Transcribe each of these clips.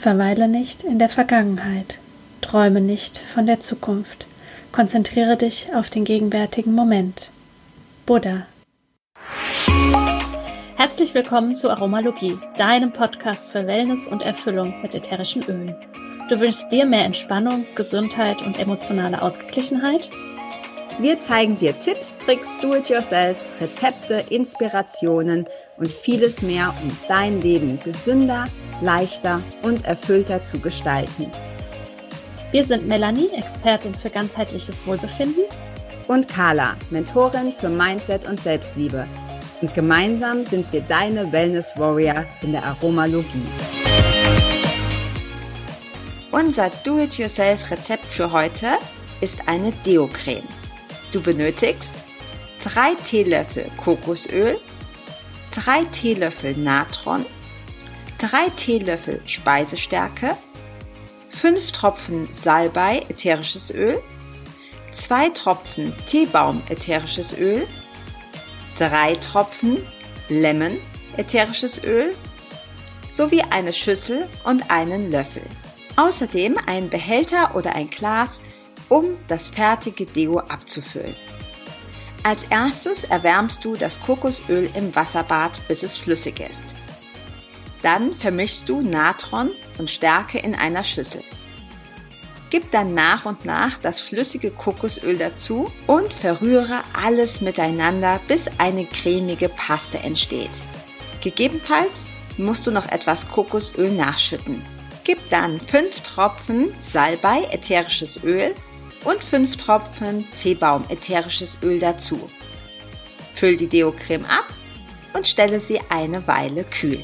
Verweile nicht in der Vergangenheit. Träume nicht von der Zukunft. Konzentriere dich auf den gegenwärtigen Moment. Buddha. Herzlich willkommen zu Aromalogie, deinem Podcast für Wellness und Erfüllung mit ätherischen Ölen. Du wünschst dir mehr Entspannung, Gesundheit und emotionale Ausgeglichenheit? Wir zeigen dir Tipps, Tricks, Do-it-yourselfs, Rezepte, Inspirationen und vieles mehr, um dein Leben gesünder, leichter und erfüllter zu gestalten. Wir sind Melanie, Expertin für ganzheitliches Wohlbefinden. Und Carla, Mentorin für Mindset und Selbstliebe. Und gemeinsam sind wir deine Wellness Warrior in der Aromalogie. Unser Do-it-yourself-Rezept für heute ist eine Deo-Creme. Du benötigst 3 Teelöffel Kokosöl, 3 Teelöffel Natron, 3 Teelöffel Speisestärke, 5 Tropfen Salbei ätherisches Öl, 2 Tropfen Teebaum ätherisches Öl, 3 Tropfen Lemon ätherisches Öl sowie eine Schüssel und einen Löffel. Außerdem ein Behälter oder ein Glas um das fertige Deo abzufüllen. Als erstes erwärmst du das Kokosöl im Wasserbad, bis es flüssig ist. Dann vermischst du Natron und Stärke in einer Schüssel. Gib dann nach und nach das flüssige Kokosöl dazu und verrühre alles miteinander, bis eine cremige Paste entsteht. Gegebenenfalls musst du noch etwas Kokosöl nachschütten. Gib dann 5 Tropfen Salbei ätherisches Öl und 5 Tropfen Teebaum ätherisches Öl dazu. Füll die Deo-Creme ab und stelle sie eine Weile kühl.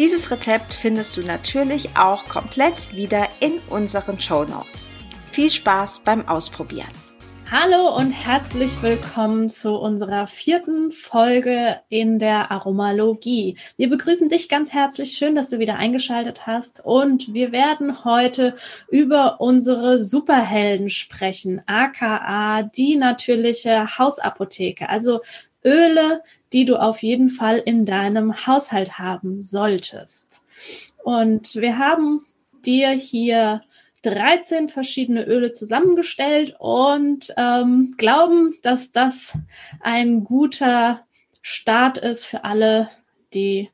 Dieses Rezept findest du natürlich auch komplett wieder in unseren Show Notes. Viel Spaß beim Ausprobieren! Hallo und herzlich willkommen zu unserer vierten Folge in der Aromalogie. Wir begrüßen dich ganz herzlich. Schön, dass du wieder eingeschaltet hast. Und wir werden heute über unsere Superhelden sprechen, aka die natürliche Hausapotheke. Also Öle, die du auf jeden Fall in deinem Haushalt haben solltest. Und wir haben dir hier 13 verschiedene Öle zusammengestellt und ähm, glauben, dass das ein guter Start ist für alle, die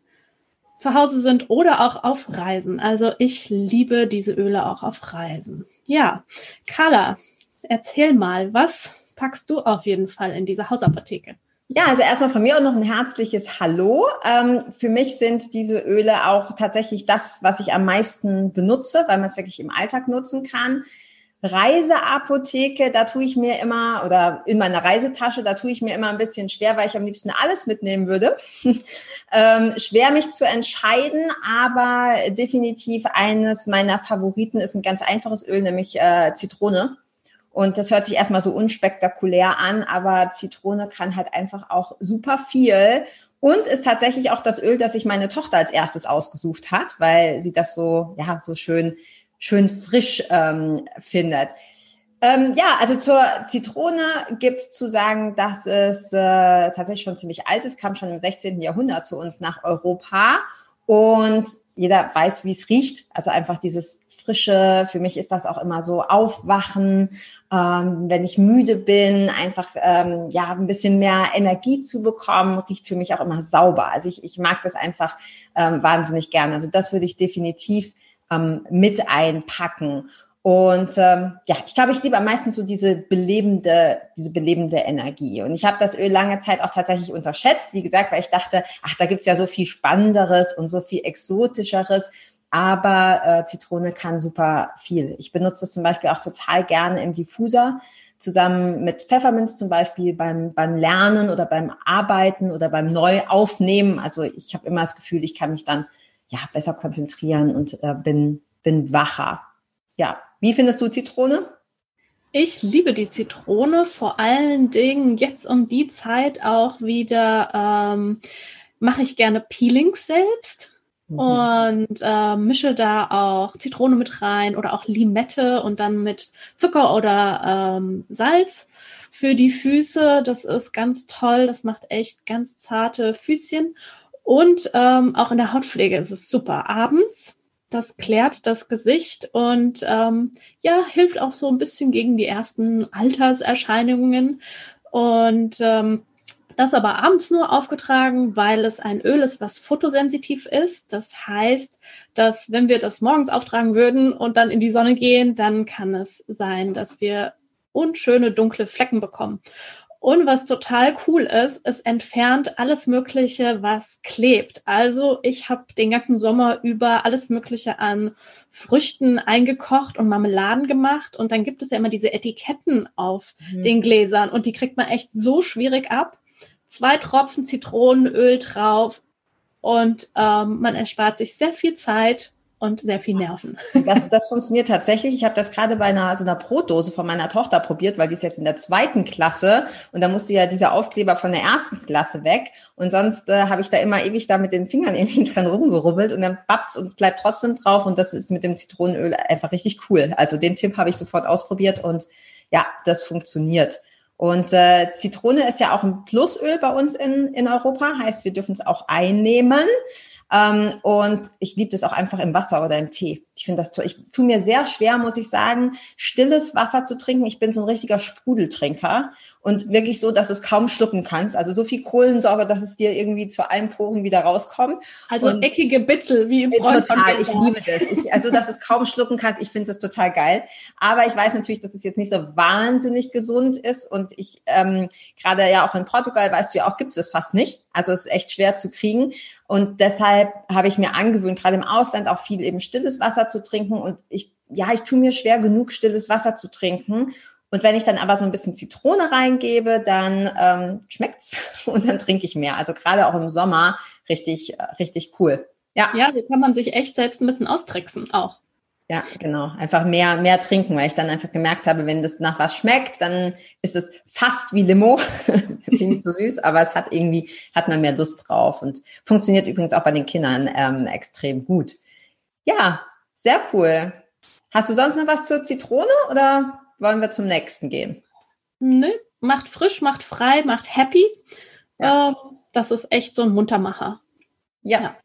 zu Hause sind oder auch auf Reisen. Also ich liebe diese Öle auch auf Reisen. Ja, Carla, erzähl mal, was packst du auf jeden Fall in diese Hausapotheke? Ja, also erstmal von mir auch noch ein herzliches Hallo. Ähm, für mich sind diese Öle auch tatsächlich das, was ich am meisten benutze, weil man es wirklich im Alltag nutzen kann. Reiseapotheke, da tue ich mir immer, oder in meiner Reisetasche, da tue ich mir immer ein bisschen schwer, weil ich am liebsten alles mitnehmen würde. ähm, schwer mich zu entscheiden, aber definitiv eines meiner Favoriten ist ein ganz einfaches Öl, nämlich äh, Zitrone. Und das hört sich erstmal so unspektakulär an, aber Zitrone kann halt einfach auch super viel und ist tatsächlich auch das Öl, das sich meine Tochter als erstes ausgesucht hat, weil sie das so, ja, so schön, schön frisch ähm, findet. Ähm, ja, also zur Zitrone gibt's zu sagen, dass es äh, tatsächlich schon ziemlich alt ist, kam schon im 16. Jahrhundert zu uns nach Europa und jeder weiß, wie es riecht. Also einfach dieses frische. Für mich ist das auch immer so Aufwachen, ähm, wenn ich müde bin, einfach ähm, ja ein bisschen mehr Energie zu bekommen, riecht für mich auch immer sauber. Also ich, ich mag das einfach ähm, wahnsinnig gerne. Also das würde ich definitiv ähm, mit einpacken. Und ähm, ja, ich glaube, ich liebe am meisten so diese belebende, diese belebende Energie. Und ich habe das Öl lange Zeit auch tatsächlich unterschätzt, wie gesagt, weil ich dachte, ach, da gibt's ja so viel Spannenderes und so viel Exotischeres. Aber äh, Zitrone kann super viel. Ich benutze es zum Beispiel auch total gerne im Diffuser, zusammen mit Pfefferminz zum Beispiel beim, beim Lernen oder beim Arbeiten oder beim Neuaufnehmen. Also ich habe immer das Gefühl, ich kann mich dann ja besser konzentrieren und äh, bin, bin wacher. Ja, wie findest du Zitrone? Ich liebe die Zitrone, vor allen Dingen jetzt um die Zeit auch wieder ähm, mache ich gerne Peelings selbst mhm. und äh, mische da auch Zitrone mit rein oder auch Limette und dann mit Zucker oder ähm, Salz für die Füße. Das ist ganz toll, das macht echt ganz zarte Füßchen und ähm, auch in der Hautpflege ist es super. Abends das klärt das Gesicht und ähm, ja, hilft auch so ein bisschen gegen die ersten Alterserscheinungen. Und ähm, das aber abends nur aufgetragen, weil es ein Öl ist, was fotosensitiv ist. Das heißt, dass wenn wir das morgens auftragen würden und dann in die Sonne gehen, dann kann es sein, dass wir unschöne dunkle Flecken bekommen. Und was total cool ist, es entfernt alles Mögliche, was klebt. Also ich habe den ganzen Sommer über alles Mögliche an Früchten eingekocht und Marmeladen gemacht. Und dann gibt es ja immer diese Etiketten auf mhm. den Gläsern und die kriegt man echt so schwierig ab. Zwei Tropfen Zitronenöl drauf und ähm, man erspart sich sehr viel Zeit und sehr viel Nerven. Das, das funktioniert tatsächlich. Ich habe das gerade bei einer so einer Brotdose von meiner Tochter probiert, weil die ist jetzt in der zweiten Klasse und da musste ja dieser Aufkleber von der ersten Klasse weg und sonst äh, habe ich da immer ewig da mit den Fingern irgendwie dran rumgerubbelt und dann bappt's und es bleibt trotzdem drauf und das ist mit dem Zitronenöl einfach richtig cool. Also den Tipp habe ich sofort ausprobiert und ja, das funktioniert. Und äh, Zitrone ist ja auch ein Plusöl bei uns in, in Europa, heißt, wir dürfen es auch einnehmen. Ähm, und ich liebe das auch einfach im Wasser oder im Tee. Ich finde das toll. Ich tue mir sehr schwer, muss ich sagen, stilles Wasser zu trinken. Ich bin so ein richtiger Sprudeltrinker und wirklich so, dass du es kaum schlucken kannst. Also so viel Kohlensäure, dass es dir irgendwie zu allen Poren wieder rauskommt. Also und eckige Bitzel, wie im äh, Freund Total, ich liebe das. Ich, also, dass es kaum schlucken kannst, ich finde das total geil. Aber ich weiß natürlich, dass es jetzt nicht so wahnsinnig gesund ist. Und ich, ähm, gerade ja auch in Portugal, weißt du ja auch, gibt es das fast nicht. Also es ist echt schwer zu kriegen. Und deshalb habe ich mir angewöhnt, gerade im Ausland auch viel eben stilles Wasser zu trinken. Und ich, ja, ich tue mir schwer genug, stilles Wasser zu trinken. Und wenn ich dann aber so ein bisschen Zitrone reingebe, dann ähm, schmeckt's und dann trinke ich mehr. Also gerade auch im Sommer richtig, richtig cool. Ja. Ja, so kann man sich echt selbst ein bisschen austricksen auch. Ja, genau. Einfach mehr, mehr trinken, weil ich dann einfach gemerkt habe, wenn das nach was schmeckt, dann ist es fast wie Limo. nicht so süß, aber es hat irgendwie, hat man mehr Lust drauf und funktioniert übrigens auch bei den Kindern ähm, extrem gut. Ja, sehr cool. Hast du sonst noch was zur Zitrone oder wollen wir zum nächsten gehen? Nö, macht frisch, macht frei, macht happy. Ja. Äh, das ist echt so ein Muntermacher. Ja. ja.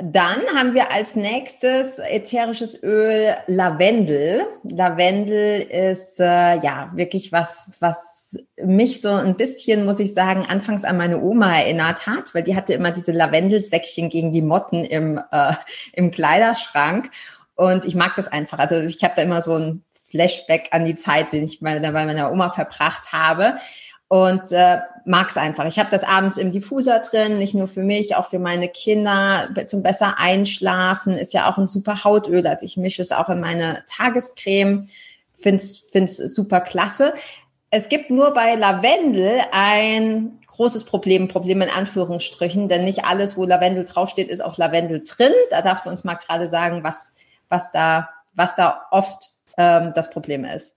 Dann haben wir als nächstes ätherisches Öl Lavendel. Lavendel ist äh, ja wirklich was, was mich so ein bisschen, muss ich sagen, anfangs an meine Oma erinnert hat, weil die hatte immer diese Lavendelsäckchen gegen die Motten im, äh, im Kleiderschrank. Und ich mag das einfach. Also ich habe da immer so ein Flashback an die Zeit, den ich bei, bei meiner Oma verbracht habe und äh, mag es einfach. Ich habe das abends im Diffuser drin, nicht nur für mich, auch für meine Kinder zum besser einschlafen. Ist ja auch ein super Hautöl, also ich mische es auch in meine Tagescreme. Find's find's super klasse. Es gibt nur bei Lavendel ein großes Problem, Problem in Anführungsstrichen, denn nicht alles, wo Lavendel draufsteht, ist auch Lavendel drin. Da darfst du uns mal gerade sagen, was was da was da oft ähm, das Problem ist.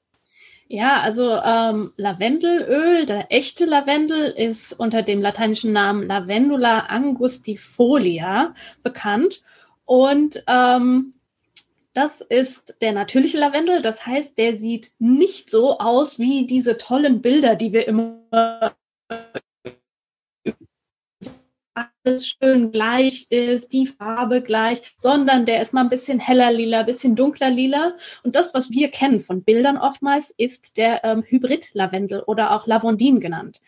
Ja, also ähm, Lavendelöl, der echte Lavendel, ist unter dem lateinischen Namen Lavendula angustifolia bekannt. Und ähm, das ist der natürliche Lavendel. Das heißt, der sieht nicht so aus wie diese tollen Bilder, die wir immer alles schön gleich ist, die Farbe gleich, sondern der ist mal ein bisschen heller lila, ein bisschen dunkler lila. Und das, was wir kennen von Bildern oftmals, ist der ähm, Hybrid-Lavendel oder auch Lavondin genannt.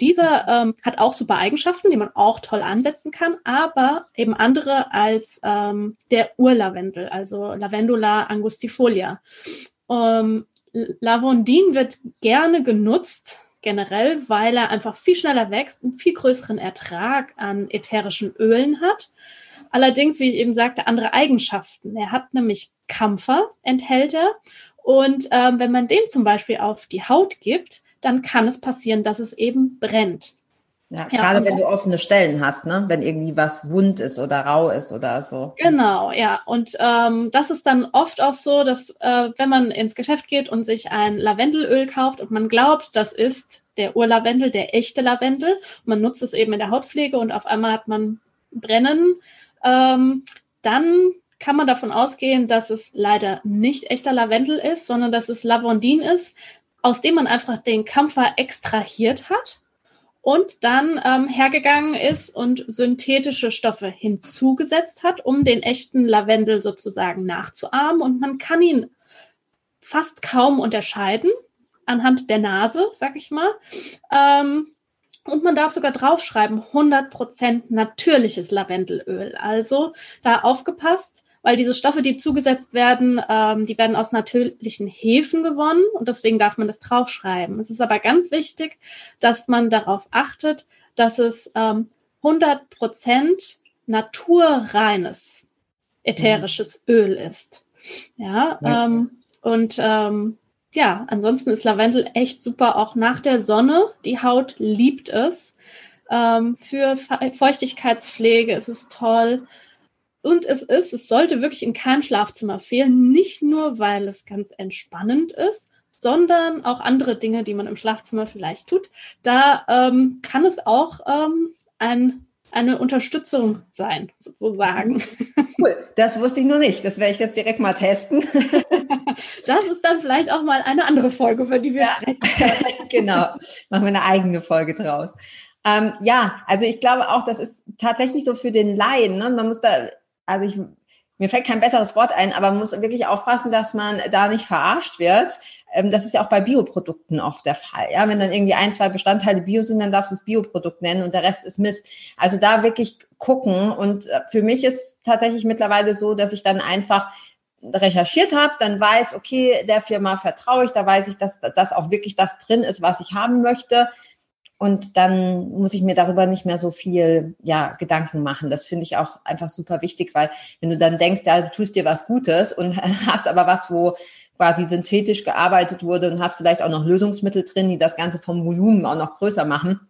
Dieser ähm, hat auch super Eigenschaften, die man auch toll ansetzen kann, aber eben andere als ähm, der Urlavendel, also Lavendula angustifolia. Ähm, Lavondin wird gerne genutzt generell, weil er einfach viel schneller wächst, einen viel größeren Ertrag an ätherischen Ölen hat. Allerdings, wie ich eben sagte, andere Eigenschaften. Er hat nämlich Kampfer, enthält er. Und ähm, wenn man den zum Beispiel auf die Haut gibt, dann kann es passieren, dass es eben brennt. Ja, gerade ja, wenn du offene Stellen hast, ne? wenn irgendwie was wund ist oder rau ist oder so. Genau, ja. Und ähm, das ist dann oft auch so, dass äh, wenn man ins Geschäft geht und sich ein Lavendelöl kauft und man glaubt, das ist der Urlavendel, der echte Lavendel, man nutzt es eben in der Hautpflege und auf einmal hat man Brennen, ähm, dann kann man davon ausgehen, dass es leider nicht echter Lavendel ist, sondern dass es Lavondin ist, aus dem man einfach den Kampfer extrahiert hat und dann ähm, hergegangen ist und synthetische Stoffe hinzugesetzt hat, um den echten Lavendel sozusagen nachzuahmen. Und man kann ihn fast kaum unterscheiden anhand der Nase, sag ich mal. Ähm, und man darf sogar draufschreiben, 100% natürliches Lavendelöl. Also da aufgepasst, weil diese Stoffe, die zugesetzt werden, ähm, die werden aus natürlichen Hefen gewonnen und deswegen darf man das draufschreiben. Es ist aber ganz wichtig, dass man darauf achtet, dass es ähm, 100% naturreines ätherisches mhm. Öl ist. Ja, ja. Ähm, und ähm, ja, ansonsten ist Lavendel echt super, auch nach der Sonne. Die Haut liebt es. Ähm, für Feuchtigkeitspflege ist es toll. Und es ist, es sollte wirklich in keinem Schlafzimmer fehlen, nicht nur, weil es ganz entspannend ist, sondern auch andere Dinge, die man im Schlafzimmer vielleicht tut. Da ähm, kann es auch ähm, ein, eine Unterstützung sein, sozusagen. Cool, das wusste ich noch nicht. Das werde ich jetzt direkt mal testen. das ist dann vielleicht auch mal eine andere Folge, über die wir ja. sprechen. genau, machen wir eine eigene Folge draus. Ähm, ja, also ich glaube auch, das ist tatsächlich so für den Laien. Ne? Man muss da also ich, mir fällt kein besseres Wort ein, aber man muss wirklich aufpassen, dass man da nicht verarscht wird. Ähm, das ist ja auch bei Bioprodukten oft der Fall. Ja, wenn dann irgendwie ein, zwei Bestandteile Bio sind, dann darfst du es Bioprodukt nennen und der Rest ist Mist. Also da wirklich gucken. Und äh, für mich ist tatsächlich mittlerweile so, dass ich dann einfach recherchiert habe, dann weiß, okay, der Firma vertraue ich, da weiß ich, dass das auch wirklich das drin ist, was ich haben möchte. Und dann muss ich mir darüber nicht mehr so viel ja, Gedanken machen. Das finde ich auch einfach super wichtig, weil wenn du dann denkst, ja, du tust dir was Gutes und hast aber was, wo quasi synthetisch gearbeitet wurde und hast vielleicht auch noch Lösungsmittel drin, die das Ganze vom Volumen auch noch größer machen,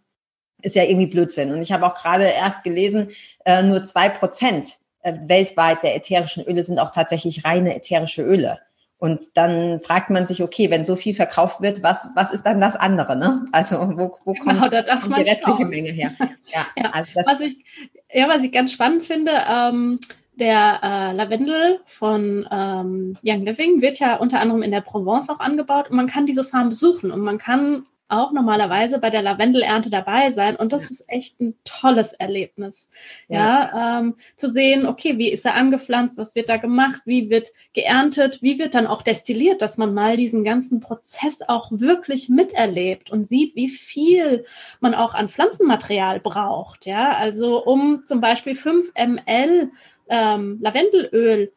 ist ja irgendwie Blödsinn. Und ich habe auch gerade erst gelesen, äh, nur zwei Prozent äh, weltweit der ätherischen Öle sind auch tatsächlich reine ätherische Öle. Und dann fragt man sich, okay, wenn so viel verkauft wird, was, was ist dann das andere? Ne? Also wo, wo kommt, genau, kommt die restliche schauen. Menge her? Ja, ja, Also das was ich, ja, was ich ganz spannend finde, ähm, der äh, Lavendel von ähm, Young Living wird ja unter anderem in der Provence auch angebaut und man kann diese Farm besuchen und man kann auch normalerweise bei der Lavendelernte dabei sein und das ja. ist echt ein tolles Erlebnis. Ja, ja ähm, zu sehen, okay, wie ist er angepflanzt, was wird da gemacht, wie wird geerntet, wie wird dann auch destilliert, dass man mal diesen ganzen Prozess auch wirklich miterlebt und sieht, wie viel man auch an Pflanzenmaterial braucht. Ja, also um zum Beispiel 5 ml ähm, Lavendelöl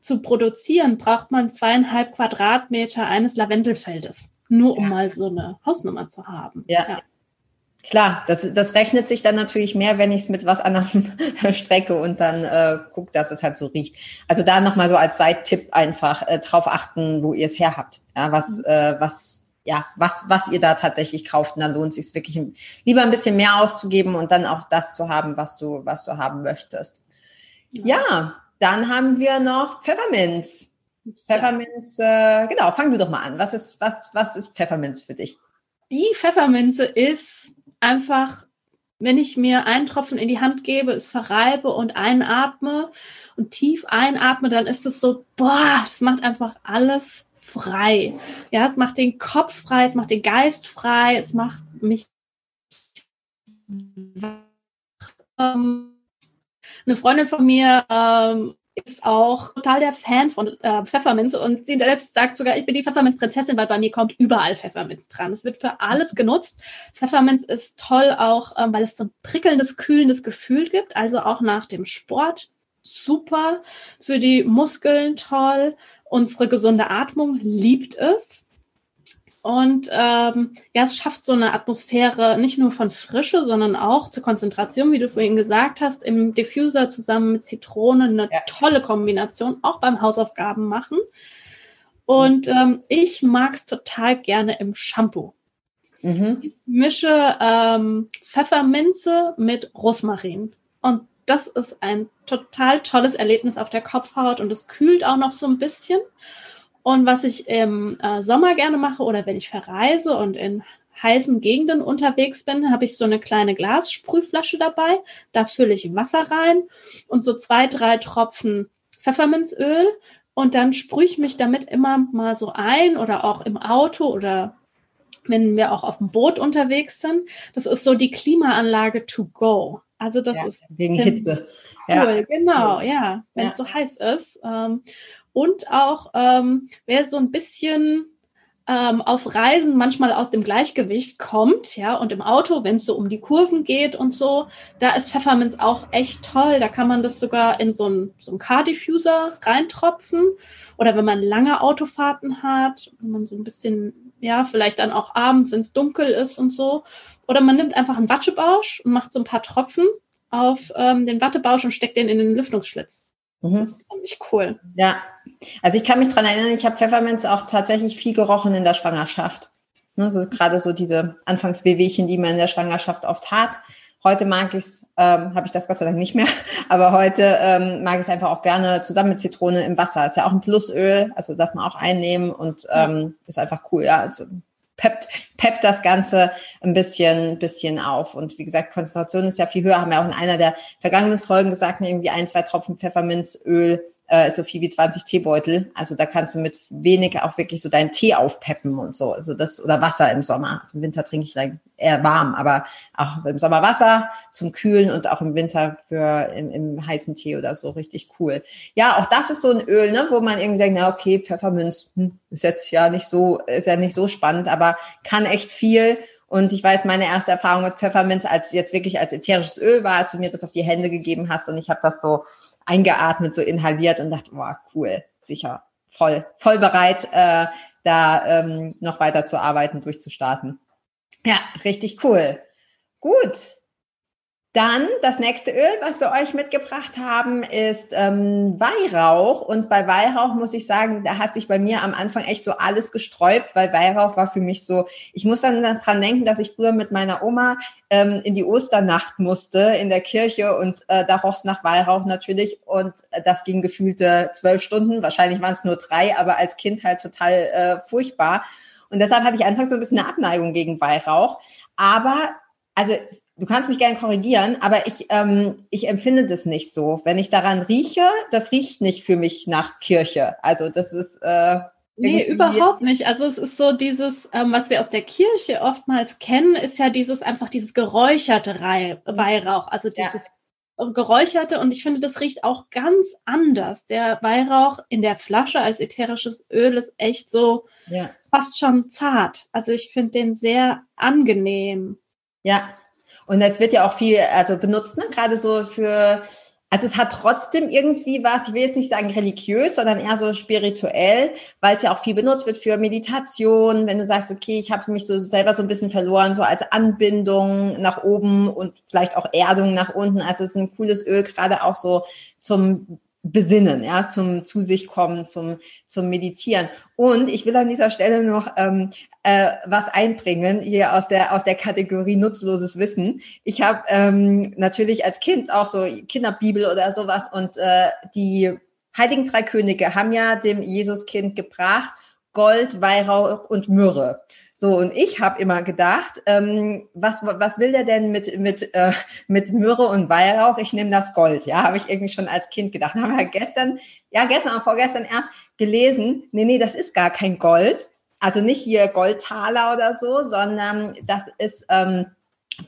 zu produzieren, braucht man zweieinhalb Quadratmeter eines Lavendelfeldes. Nur um ja. mal so eine Hausnummer zu haben. Ja. ja. Klar, das, das rechnet sich dann natürlich mehr, wenn ich es mit was anderem strecke und dann äh, gucke, dass es halt so riecht. Also da nochmal so als Seittipp einfach äh, drauf achten, wo ihr es her habt. Ja, was, mhm. äh, was, ja, was, was ihr da tatsächlich kauft. Und dann lohnt es sich wirklich lieber ein bisschen mehr auszugeben und dann auch das zu haben, was du, was du haben möchtest. Ja, ja dann haben wir noch Pfefferminz. Pfefferminz, äh, genau, fang du doch mal an. Was ist, was, was ist Pfefferminz für dich? Die Pfefferminze ist einfach, wenn ich mir einen Tropfen in die Hand gebe, es verreibe und einatme und tief einatme, dann ist es so, boah, es macht einfach alles frei. Ja, es macht den Kopf frei, es macht den Geist frei, es macht mich ähm, eine Freundin von mir ähm, ist auch total der Fan von äh, Pfefferminz und sie selbst sagt sogar, ich bin die Pfefferminzprinzessin, weil bei mir kommt überall Pfefferminz dran. Es wird für alles genutzt. Pfefferminz ist toll auch, ähm, weil es so ein prickelndes, kühlendes Gefühl gibt, also auch nach dem Sport. Super. Für die Muskeln toll. Unsere gesunde Atmung liebt es. Und ähm, ja, es schafft so eine Atmosphäre nicht nur von Frische, sondern auch zur Konzentration, wie du vorhin gesagt hast, im Diffuser zusammen mit Zitrone eine ja. tolle Kombination, auch beim Hausaufgaben machen. Und ähm, ich mag es total gerne im Shampoo. Mhm. Ich mische ähm, Pfefferminze mit Rosmarin. Und das ist ein total tolles Erlebnis auf der Kopfhaut und es kühlt auch noch so ein bisschen. Und was ich im äh, Sommer gerne mache oder wenn ich verreise und in heißen Gegenden unterwegs bin, habe ich so eine kleine Glassprühflasche dabei. Da fülle ich Wasser rein und so zwei, drei Tropfen Pfefferminzöl und dann sprühe ich mich damit immer mal so ein oder auch im Auto oder wenn wir auch auf dem Boot unterwegs sind. Das ist so die Klimaanlage to go. Also das ja, ist wegen Hitze. Cool, ja. genau, ja, wenn es so heiß ist. Ähm, und auch ähm, wer so ein bisschen ähm, auf Reisen manchmal aus dem Gleichgewicht kommt, ja, und im Auto, wenn es so um die Kurven geht und so, da ist Pfefferminz auch echt toll. Da kann man das sogar in so einen so Car-Diffuser reintropfen. Oder wenn man lange Autofahrten hat, wenn man so ein bisschen, ja, vielleicht dann auch abends, wenn es dunkel ist und so. Oder man nimmt einfach einen Wattebausch und macht so ein paar Tropfen auf ähm, den Wattebausch und steckt den in den Lüftungsschlitz. Das mhm. ist ziemlich cool. Ja, also ich kann mich dran erinnern, ich habe Pfefferminz auch tatsächlich viel gerochen in der Schwangerschaft. Ne, so gerade so diese Anfangswehwehchen, die man in der Schwangerschaft oft hat. Heute mag ich es, ähm, habe ich das Gott sei Dank nicht mehr, aber heute ähm, mag ich es einfach auch gerne zusammen mit Zitrone im Wasser. Ist ja auch ein Plusöl, also darf man auch einnehmen und ähm, ist einfach cool. Ja, also peppt, peppt das Ganze ein bisschen, bisschen auf. Und wie gesagt, Konzentration ist ja viel höher. Haben wir auch in einer der vergangenen Folgen gesagt, irgendwie ein, zwei Tropfen Pfefferminzöl äh, so viel wie 20 Teebeutel. Also da kannst du mit wenig auch wirklich so deinen Tee aufpeppen und so. Also das, oder Wasser im Sommer. Also im Winter trinke ich dann eher warm, aber auch im Sommer Wasser zum Kühlen und auch im Winter für im, im heißen Tee oder so richtig cool. Ja, auch das ist so ein Öl, ne, wo man irgendwie denkt, na okay, Pfefferminz hm, ist jetzt ja nicht so, ist ja nicht so spannend, aber kann echt viel. Und ich weiß, meine erste Erfahrung mit Pfefferminz als jetzt wirklich als ätherisches Öl war, als du mir das auf die Hände gegeben hast und ich habe das so eingeatmet, so inhaliert und dachte, wow, cool, sicher, voll, voll bereit, äh, da ähm, noch weiter zu arbeiten, durchzustarten. Ja, richtig cool. Gut, dann das nächste Öl, was wir euch mitgebracht haben, ist ähm, Weihrauch. Und bei Weihrauch muss ich sagen, da hat sich bei mir am Anfang echt so alles gesträubt, weil Weihrauch war für mich so, ich muss dann dran denken, dass ich früher mit meiner Oma ähm, in die Osternacht musste in der Kirche und äh, da roch es nach Weihrauch natürlich und äh, das ging gefühlte zwölf Stunden, wahrscheinlich waren es nur drei, aber als Kind halt total äh, furchtbar. Und deshalb hatte ich anfangs so ein bisschen eine Abneigung gegen Weihrauch. Aber also du kannst mich gerne korrigieren, aber ich, ähm, ich empfinde das nicht so. Wenn ich daran rieche, das riecht nicht für mich nach Kirche. Also das ist. Äh, Nee, überhaupt nicht. Also es ist so dieses, ähm, was wir aus der Kirche oftmals kennen, ist ja dieses einfach dieses geräucherte Weihrauch, also dieses ja. geräucherte und ich finde, das riecht auch ganz anders. Der Weihrauch in der Flasche als ätherisches Öl ist echt so ja. fast schon zart. Also ich finde den sehr angenehm. Ja, und es wird ja auch viel also benutzt, ne? gerade so für, also es hat trotzdem irgendwie was, ich will jetzt nicht sagen religiös, sondern eher so spirituell, weil es ja auch viel benutzt wird für Meditation, wenn du sagst, okay, ich habe mich so selber so ein bisschen verloren, so als Anbindung nach oben und vielleicht auch Erdung nach unten. Also es ist ein cooles Öl, gerade auch so zum besinnen, ja, zum zu sich kommen, zum zum Meditieren. Und ich will an dieser Stelle noch ähm, äh, was einbringen hier aus der aus der Kategorie nutzloses Wissen. Ich habe ähm, natürlich als Kind auch so Kinderbibel oder sowas und äh, die Heiligen Drei Könige haben ja dem Jesuskind gebracht Gold, Weihrauch und Myrrhe. So, und ich habe immer gedacht, ähm, was, was will der denn mit, mit, äh, mit Myrrhe und Weihrauch? Ich nehme das Gold. Ja, habe ich irgendwie schon als Kind gedacht. Haben wir gestern, ja, gestern oder vorgestern erst gelesen, nee, nee, das ist gar kein Gold. Also nicht hier Goldtaler oder so, sondern das ist ähm,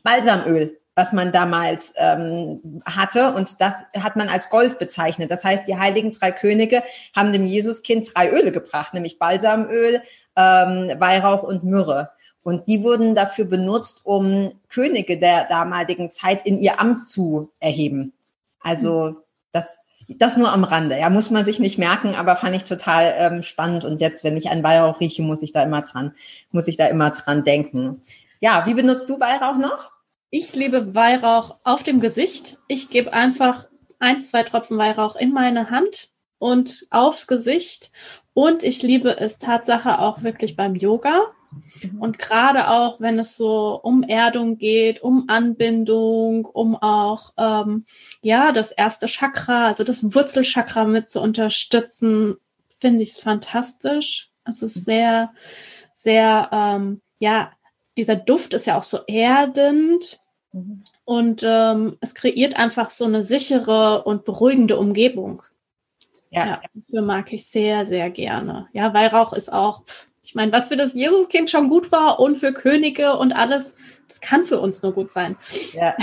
Balsamöl was man damals ähm, hatte. Und das hat man als Gold bezeichnet. Das heißt, die heiligen drei Könige haben dem Jesuskind drei Öle gebracht, nämlich Balsamöl, ähm, Weihrauch und Myrrhe. Und die wurden dafür benutzt, um Könige der damaligen Zeit in ihr Amt zu erheben. Also das, das nur am Rande. Ja, muss man sich nicht merken, aber fand ich total ähm, spannend. Und jetzt, wenn ich an Weihrauch rieche, muss ich da immer dran, muss ich da immer dran denken. Ja, wie benutzt du Weihrauch noch? Ich liebe Weihrauch auf dem Gesicht. Ich gebe einfach ein, zwei Tropfen Weihrauch in meine Hand und aufs Gesicht. Und ich liebe es Tatsache auch wirklich beim Yoga. Mhm. Und gerade auch, wenn es so um Erdung geht, um Anbindung, um auch ähm, ja das erste Chakra, also das Wurzelchakra mit zu unterstützen, finde ich es fantastisch. Es ist sehr, sehr ähm, ja dieser Duft ist ja auch so erdend mhm. und ähm, es kreiert einfach so eine sichere und beruhigende Umgebung. Ja. ja. Dafür mag ich sehr, sehr gerne. Ja, Weihrauch ist auch, Ich meine, was für das Jesuskind schon gut war und für Könige und alles, das kann für uns nur gut sein. Ja.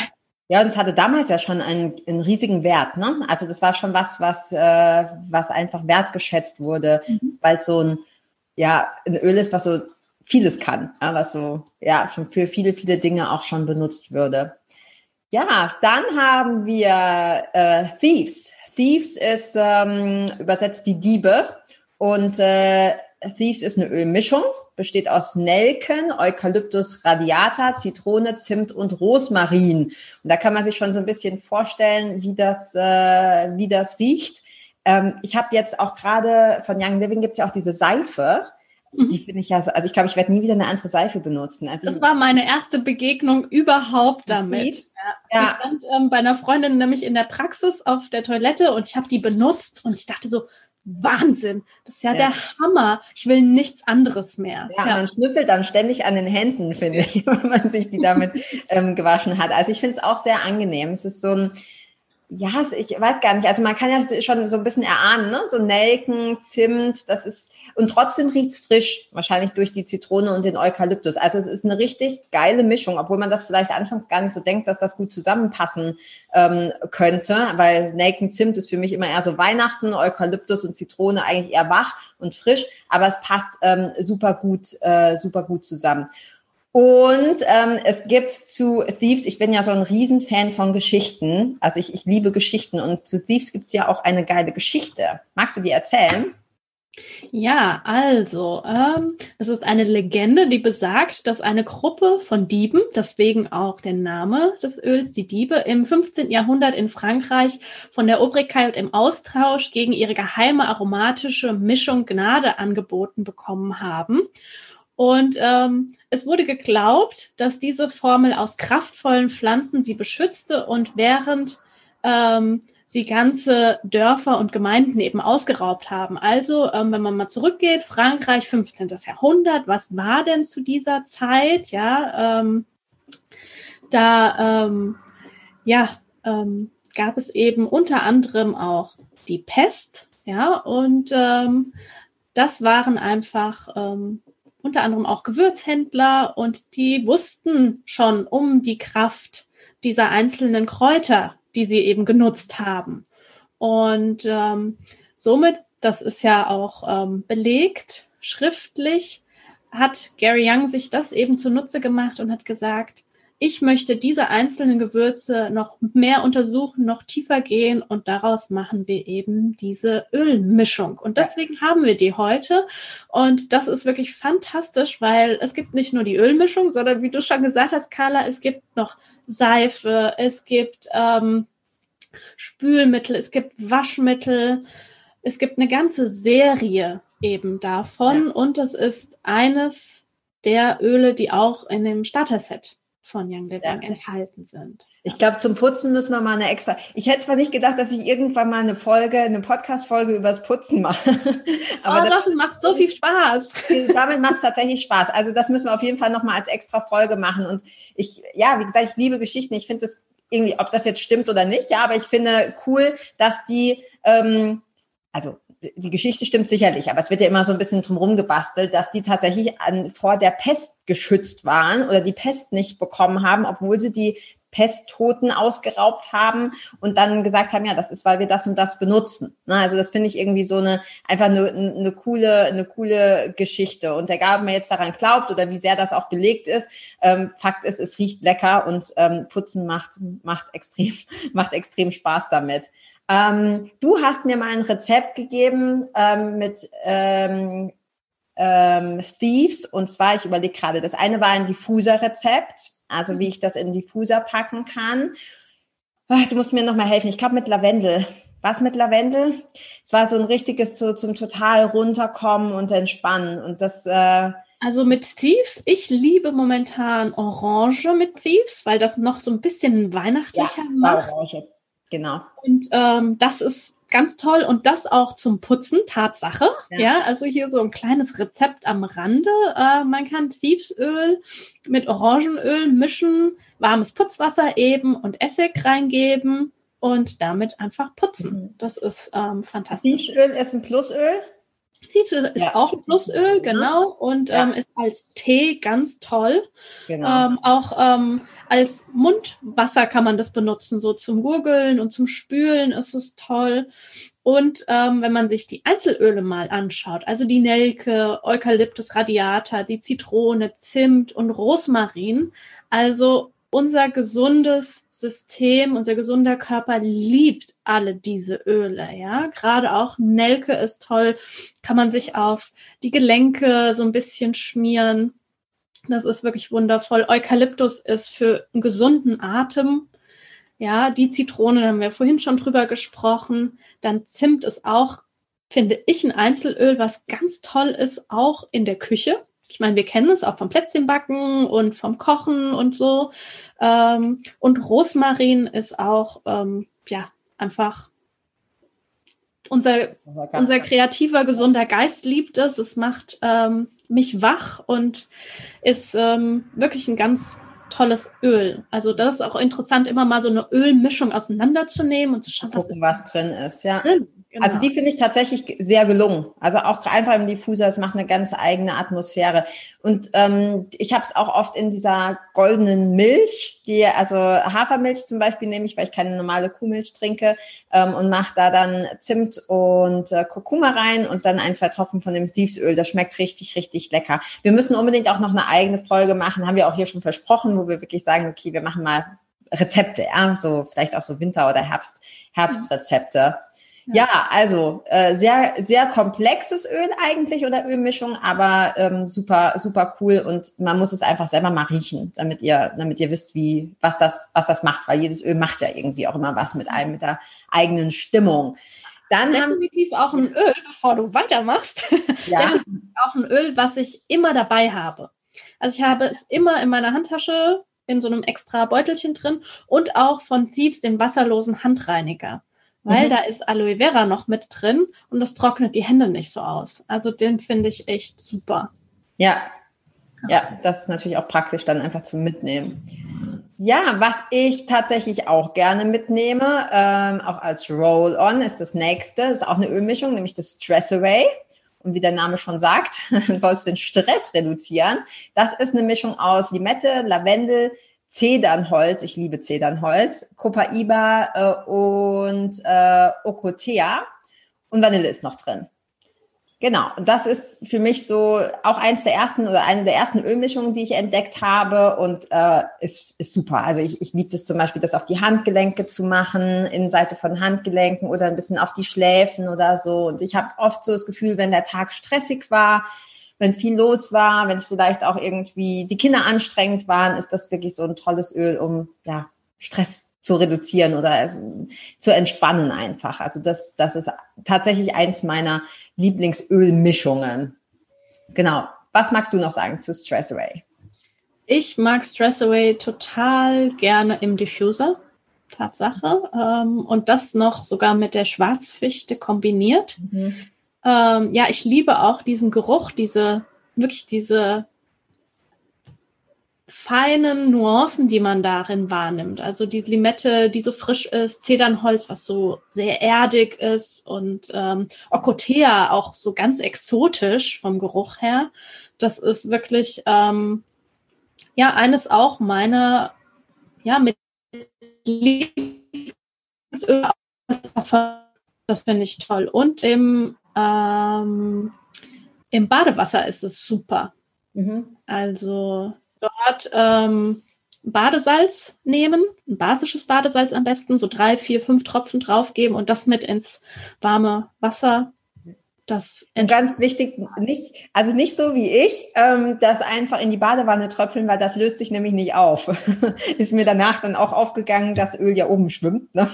Ja, und es hatte damals ja schon einen, einen riesigen Wert. Ne? Also das war schon was, was, äh, was einfach wertgeschätzt wurde, mhm. weil es so ein, ja, ein Öl ist, was so vieles kann, ja, was so, ja, schon für viele, viele Dinge auch schon benutzt würde. Ja, dann haben wir äh, Thieves. Thieves ist ähm, übersetzt die Diebe und äh, Thieves ist eine Ölmischung besteht aus Nelken, Eukalyptus radiata, Zitrone, Zimt und Rosmarin. Und da kann man sich schon so ein bisschen vorstellen, wie das, äh, wie das riecht. Ähm, ich habe jetzt auch gerade von Young Living gibt es ja auch diese Seife. Mhm. Die finde ich ja, so, also ich glaube, ich werde nie wieder eine andere Seife benutzen. Also das war meine erste Begegnung überhaupt damit. Ja. Ich stand ähm, bei einer Freundin nämlich in der Praxis auf der Toilette und ich habe die benutzt und ich dachte so, Wahnsinn. Das ist ja, ja, der Hammer. Ich will nichts anderes mehr. Ja, ja, man schnüffelt dann ständig an den Händen, finde ich, wenn man sich die damit ähm, gewaschen hat. Also ich finde es auch sehr angenehm. Es ist so ein, ja, ich weiß gar nicht. Also man kann ja schon so ein bisschen erahnen, ne? So Nelken, Zimt, das ist, und trotzdem riecht's frisch, wahrscheinlich durch die Zitrone und den Eukalyptus. Also es ist eine richtig geile Mischung, obwohl man das vielleicht anfangs gar nicht so denkt, dass das gut zusammenpassen ähm, könnte, weil Nelken, Zimt ist für mich immer eher so Weihnachten, Eukalyptus und Zitrone eigentlich eher wach und frisch, aber es passt ähm, super gut, äh, super gut zusammen. Und ähm, es gibt zu Thieves, ich bin ja so ein Riesenfan von Geschichten, also ich, ich liebe Geschichten und zu Thieves gibt's ja auch eine geile Geschichte. Magst du die erzählen? Ja, also, ähm, es ist eine Legende, die besagt, dass eine Gruppe von Dieben, deswegen auch der Name des Öls, die Diebe, im 15. Jahrhundert in Frankreich von der Obrigkeit im Austausch gegen ihre geheime aromatische Mischung Gnade angeboten bekommen haben. Und ähm, es wurde geglaubt, dass diese Formel aus kraftvollen Pflanzen sie beschützte und während ähm, sie ganze Dörfer und Gemeinden eben ausgeraubt haben. Also, ähm, wenn man mal zurückgeht, Frankreich, 15. Jahrhundert, was war denn zu dieser Zeit? Ja, ähm, da ähm, ja, ähm, gab es eben unter anderem auch die Pest, ja, und ähm, das waren einfach ähm, unter anderem auch Gewürzhändler und die wussten schon um die Kraft dieser einzelnen Kräuter, die sie eben genutzt haben. Und ähm, somit, das ist ja auch ähm, belegt, schriftlich, hat Gary Young sich das eben zunutze gemacht und hat gesagt, ich möchte diese einzelnen Gewürze noch mehr untersuchen, noch tiefer gehen und daraus machen wir eben diese Ölmischung. Und deswegen haben wir die heute. Und das ist wirklich fantastisch, weil es gibt nicht nur die Ölmischung, sondern wie du schon gesagt hast, Carla, es gibt noch Seife, es gibt ähm, Spülmittel, es gibt Waschmittel, es gibt eine ganze Serie eben davon. Ja. Und es ist eines der Öle, die auch in dem Starter-Set von Young Living ja. enthalten sind. Ich glaube, zum Putzen müssen wir mal eine extra. Ich hätte zwar nicht gedacht, dass ich irgendwann mal eine Folge, eine Podcast-Folge übers Putzen mache. Aber oh, das, doch, das macht so viel Spaß. Damit macht es tatsächlich Spaß. Also das müssen wir auf jeden Fall nochmal als extra Folge machen. Und ich, ja, wie gesagt, ich liebe Geschichten. Ich finde es irgendwie, ob das jetzt stimmt oder nicht, ja, aber ich finde cool, dass die, ähm, also die Geschichte stimmt sicherlich, aber es wird ja immer so ein bisschen drumherum gebastelt, dass die tatsächlich an, vor der Pest geschützt waren oder die Pest nicht bekommen haben, obwohl sie die Pesttoten ausgeraubt haben und dann gesagt haben, ja, das ist, weil wir das und das benutzen. Ne? Also das finde ich irgendwie so eine einfach eine, eine coole, eine coole Geschichte. Und egal, ob man jetzt daran glaubt oder wie sehr das auch belegt ist, ähm, Fakt ist, es riecht lecker und ähm, Putzen macht macht extrem macht extrem Spaß damit. Ähm, du hast mir mal ein Rezept gegeben ähm, mit ähm, ähm, Thieves und zwar, ich überlege gerade, das eine war ein Diffuser-Rezept, also wie ich das in Diffuser packen kann. Ach, du musst mir noch mal helfen. Ich glaube mit Lavendel. Was mit Lavendel? Es war so ein richtiges zu, zum total runterkommen und entspannen und das. Äh, also mit Thieves, ich liebe momentan Orange mit Thieves, weil das noch so ein bisschen weihnachtlicher ja, macht. Orange. Genau. Und ähm, das ist ganz toll und das auch zum Putzen, Tatsache. Ja, ja also hier so ein kleines Rezept am Rande. Äh, man kann Thievesöl mit Orangenöl mischen, warmes Putzwasser eben und Essig reingeben und damit einfach putzen. Mhm. Das ist ähm, fantastisch. Thievesöl ist ein Plusöl? Thieves ist ja. auch ein Plusöl, genau, und ja. ähm, ist als Tee ganz toll. Genau. Ähm, auch ähm, als Mundwasser kann man das benutzen, so zum Gurgeln und zum Spülen ist es toll. Und ähm, wenn man sich die Einzelöle mal anschaut, also die Nelke, Eukalyptus radiata, die Zitrone, Zimt und Rosmarin, also unser gesundes System, unser gesunder Körper liebt alle diese Öle, ja. Gerade auch Nelke ist toll, kann man sich auf die Gelenke so ein bisschen schmieren. Das ist wirklich wundervoll. Eukalyptus ist für einen gesunden Atem. Ja, die Zitrone, da haben wir vorhin schon drüber gesprochen. Dann Zimt ist auch, finde ich, ein Einzelöl, was ganz toll ist, auch in der Küche ich meine, wir kennen es auch vom Plätzchenbacken und vom Kochen und so. Ähm, und Rosmarin ist auch, ähm, ja, einfach unser, unser kreativer, gesunder Geist liebt es. Es macht ähm, mich wach und ist ähm, wirklich ein ganz tolles Öl. Also das ist auch interessant, immer mal so eine Ölmischung auseinanderzunehmen und zu schauen, Gucken, was, was drin ist. Ja. Drin. Genau. Also die finde ich tatsächlich sehr gelungen. Also auch einfach im Diffuser, es macht eine ganz eigene Atmosphäre. Und ähm, ich habe es auch oft in dieser goldenen Milch, die also Hafermilch zum Beispiel nehme ich, weil ich keine normale Kuhmilch trinke ähm, und mache da dann Zimt und äh, Kurkuma rein und dann ein, zwei Tropfen von dem Stiefsöl. Das schmeckt richtig, richtig lecker. Wir müssen unbedingt auch noch eine eigene Folge machen, haben wir auch hier schon versprochen, wo wir wirklich sagen, okay, wir machen mal Rezepte, ja, so vielleicht auch so Winter- oder Herbst, Herbstrezepte. Ja, also äh, sehr, sehr komplexes Öl eigentlich oder Ölmischung, aber ähm, super, super cool und man muss es einfach selber mal riechen, damit ihr, damit ihr wisst, wie, was das, was das macht, weil jedes Öl macht ja irgendwie auch immer was mit einem, mit der eigenen Stimmung. Dann definitiv haben, auch ein Öl, bevor du weitermachst. Ja. definitiv auch ein Öl, was ich immer dabei habe. Also ich habe es immer in meiner Handtasche in so einem extra Beutelchen drin und auch von Thieves den wasserlosen Handreiniger weil mhm. da ist Aloe Vera noch mit drin und das trocknet die Hände nicht so aus. Also den finde ich echt super. Ja, ja, das ist natürlich auch praktisch dann einfach zum Mitnehmen. Ja, was ich tatsächlich auch gerne mitnehme, ähm, auch als Roll-On, ist das nächste. Das ist auch eine Ölmischung, nämlich das Stress Away. Und wie der Name schon sagt, soll es den Stress reduzieren. Das ist eine Mischung aus Limette, Lavendel, Zedernholz, ich liebe Zedernholz, Copaiba äh, und äh, Ocotea und Vanille ist noch drin. Genau, und das ist für mich so auch eins der ersten oder eine der ersten Ölmischungen, die ich entdeckt habe und äh, ist, ist super. Also ich, ich liebe das zum Beispiel, das auf die Handgelenke zu machen, Innenseite von Handgelenken oder ein bisschen auf die Schläfen oder so. Und ich habe oft so das Gefühl, wenn der Tag stressig war, wenn viel los war, wenn es vielleicht auch irgendwie die Kinder anstrengend waren, ist das wirklich so ein tolles Öl, um ja Stress zu reduzieren oder also, zu entspannen einfach. Also das, das ist tatsächlich eins meiner Lieblingsölmischungen. Genau. Was magst du noch sagen zu Stress Away? Ich mag Stress Away total gerne im Diffuser. Tatsache. Ähm, und das noch sogar mit der Schwarzfichte kombiniert. Mhm. Ähm, ja, ich liebe auch diesen Geruch, diese, wirklich diese feinen Nuancen, die man darin wahrnimmt. Also die Limette, die so frisch ist, Zedernholz, was so sehr erdig ist und ähm, Okotea auch so ganz exotisch vom Geruch her. Das ist wirklich ähm, ja eines auch meiner ja mit das finde ich toll. Und im ähm, Im Badewasser ist es super. Mhm. Also dort ähm, Badesalz nehmen, ein basisches Badesalz am besten, so drei, vier, fünf Tropfen draufgeben und das mit ins warme Wasser das ganz wichtig, nicht, also nicht so wie ich, ähm, das einfach in die Badewanne tröpfeln, weil das löst sich nämlich nicht auf. Ist mir danach dann auch aufgegangen, dass Öl ja oben schwimmt. Ne?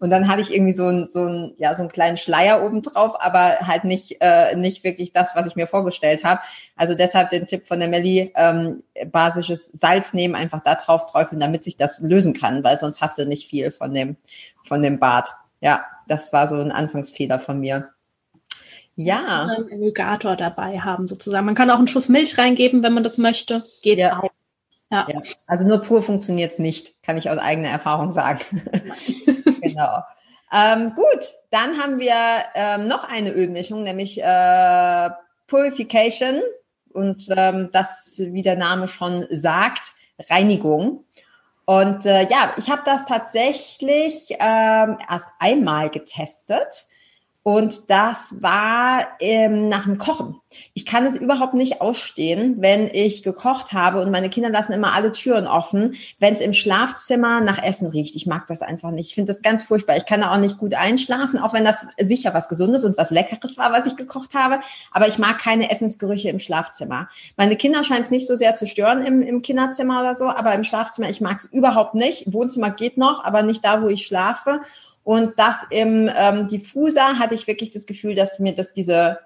Und dann hatte ich irgendwie so ein, so ein, ja, so einen kleinen Schleier oben drauf, aber halt nicht, äh, nicht wirklich das, was ich mir vorgestellt habe. Also deshalb den Tipp von der Melli, ähm, basisches Salz nehmen, einfach da drauf träufeln, damit sich das lösen kann, weil sonst hast du nicht viel von dem, von dem Bad. Ja, das war so ein Anfangsfehler von mir. Ja. Einen Emulgator dabei haben sozusagen. Man kann auch einen Schuss Milch reingeben, wenn man das möchte. Geht ja. auch. Ja. ja. Also nur pur funktioniert es nicht, kann ich aus eigener Erfahrung sagen. genau. Ähm, gut, dann haben wir ähm, noch eine Ölmischung, nämlich äh, Purification und ähm, das, wie der Name schon sagt, Reinigung. Und äh, ja, ich habe das tatsächlich ähm, erst einmal getestet und das war ähm, nach dem Kochen. Ich kann es überhaupt nicht ausstehen, wenn ich gekocht habe und meine Kinder lassen immer alle Türen offen, wenn es im Schlafzimmer nach Essen riecht. Ich mag das einfach nicht. Ich finde das ganz furchtbar. Ich kann da auch nicht gut einschlafen, auch wenn das sicher was Gesundes und was Leckeres war, was ich gekocht habe. Aber ich mag keine Essensgerüche im Schlafzimmer. Meine Kinder scheinen es nicht so sehr zu stören im, im Kinderzimmer oder so, aber im Schlafzimmer, ich mag es überhaupt nicht. Wohnzimmer geht noch, aber nicht da, wo ich schlafe. Und das im ähm, Diffuser hatte ich wirklich das Gefühl, dass mir das diese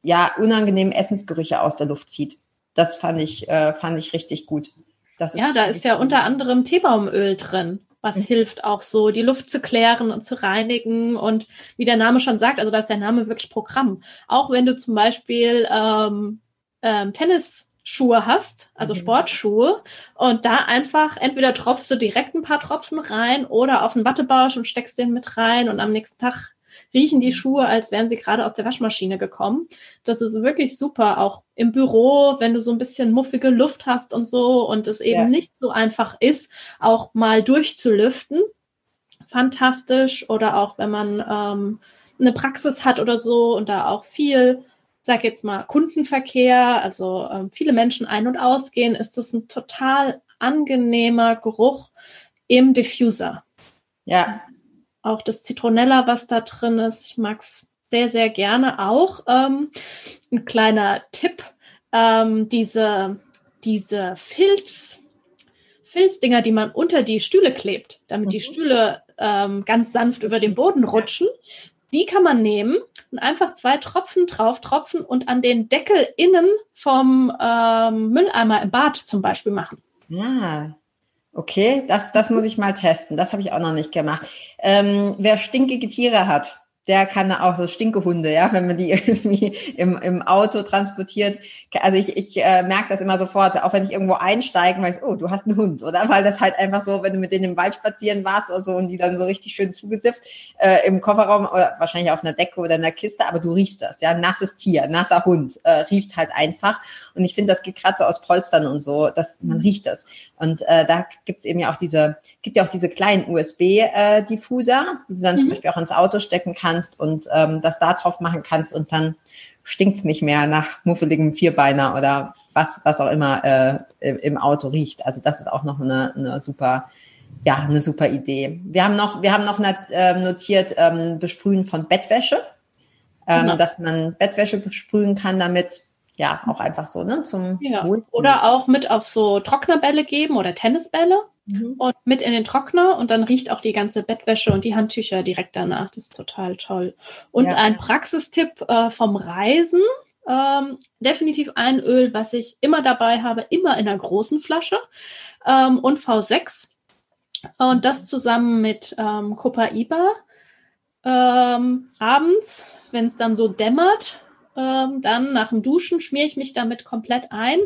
ja unangenehmen Essensgerüche aus der Luft zieht. Das fand ich äh, fand ich richtig gut. Das ja, da ist ja unter anderem Teebaumöl drin, was mhm. hilft auch so, die Luft zu klären und zu reinigen. Und wie der Name schon sagt, also da ist der Name wirklich Programm. Auch wenn du zum Beispiel ähm, ähm, Tennis Schuhe hast, also mhm. Sportschuhe, und da einfach entweder tropfst du direkt ein paar Tropfen rein oder auf einen Wattebausch und steckst den mit rein und am nächsten Tag riechen die. Schuhe, als wären sie gerade aus der Waschmaschine gekommen. Das ist wirklich super, auch im Büro, wenn du so ein bisschen muffige Luft hast und so und es eben ja. nicht so einfach ist, auch mal durchzulüften. Fantastisch. Oder auch wenn man ähm, eine Praxis hat oder so und da auch viel sag jetzt mal, Kundenverkehr, also ähm, viele Menschen ein- und ausgehen, ist das ein total angenehmer Geruch im Diffuser. Ja. Auch das Zitronella, was da drin ist, ich mag es sehr, sehr gerne auch. Ähm, ein kleiner Tipp, ähm, diese, diese Filz, Filzdinger, die man unter die Stühle klebt, damit mhm. die Stühle ähm, ganz sanft über den Boden rutschen, die kann man nehmen und einfach zwei Tropfen drauf tropfen und an den Deckel innen vom ähm, Mülleimer im Bad zum Beispiel machen. Ja, okay, das, das muss ich mal testen. Das habe ich auch noch nicht gemacht. Ähm, wer stinkige Tiere hat, der kann auch so Stinkehunde, ja, wenn man die irgendwie im, im Auto transportiert. Also ich, ich äh, merke das immer sofort, auch wenn ich irgendwo einsteige, weiß, oh, du hast einen Hund, oder? Weil das halt einfach so, wenn du mit denen im Wald spazieren warst oder so und die dann so richtig schön zugesifft äh, im Kofferraum oder wahrscheinlich auf einer Decke oder in einer Kiste, aber du riechst das, ja, nasses Tier, nasser Hund, äh, riecht halt einfach. Und ich finde, das geht gerade so aus Polstern und so, dass man riecht das. Und äh, da gibt's eben ja auch diese, gibt ja auch diese kleinen USB-Diffuser, äh, die du dann mhm. zum Beispiel auch ins Auto stecken kannst kannst und ähm, das da drauf machen kannst und dann stinkt's nicht mehr nach muffeligem Vierbeiner oder was, was auch immer äh, im Auto riecht. Also das ist auch noch eine, eine super, ja, eine super Idee. Wir haben noch, wir haben noch äh, notiert ähm, Besprühen von Bettwäsche, ähm, genau. dass man Bettwäsche besprühen kann damit. Ja, auch einfach so, ne? Zum ja. Oder auch mit auf so Trocknerbälle geben oder Tennisbälle mhm. und mit in den Trockner und dann riecht auch die ganze Bettwäsche und die Handtücher direkt danach. Das ist total toll. Und ja. ein Praxistipp äh, vom Reisen. Ähm, definitiv ein Öl, was ich immer dabei habe, immer in einer großen Flasche ähm, und V6. Und das zusammen mit ähm, Copaiba. Ähm, abends, wenn es dann so dämmert, ähm, dann nach dem Duschen schmiere ich mich damit komplett ein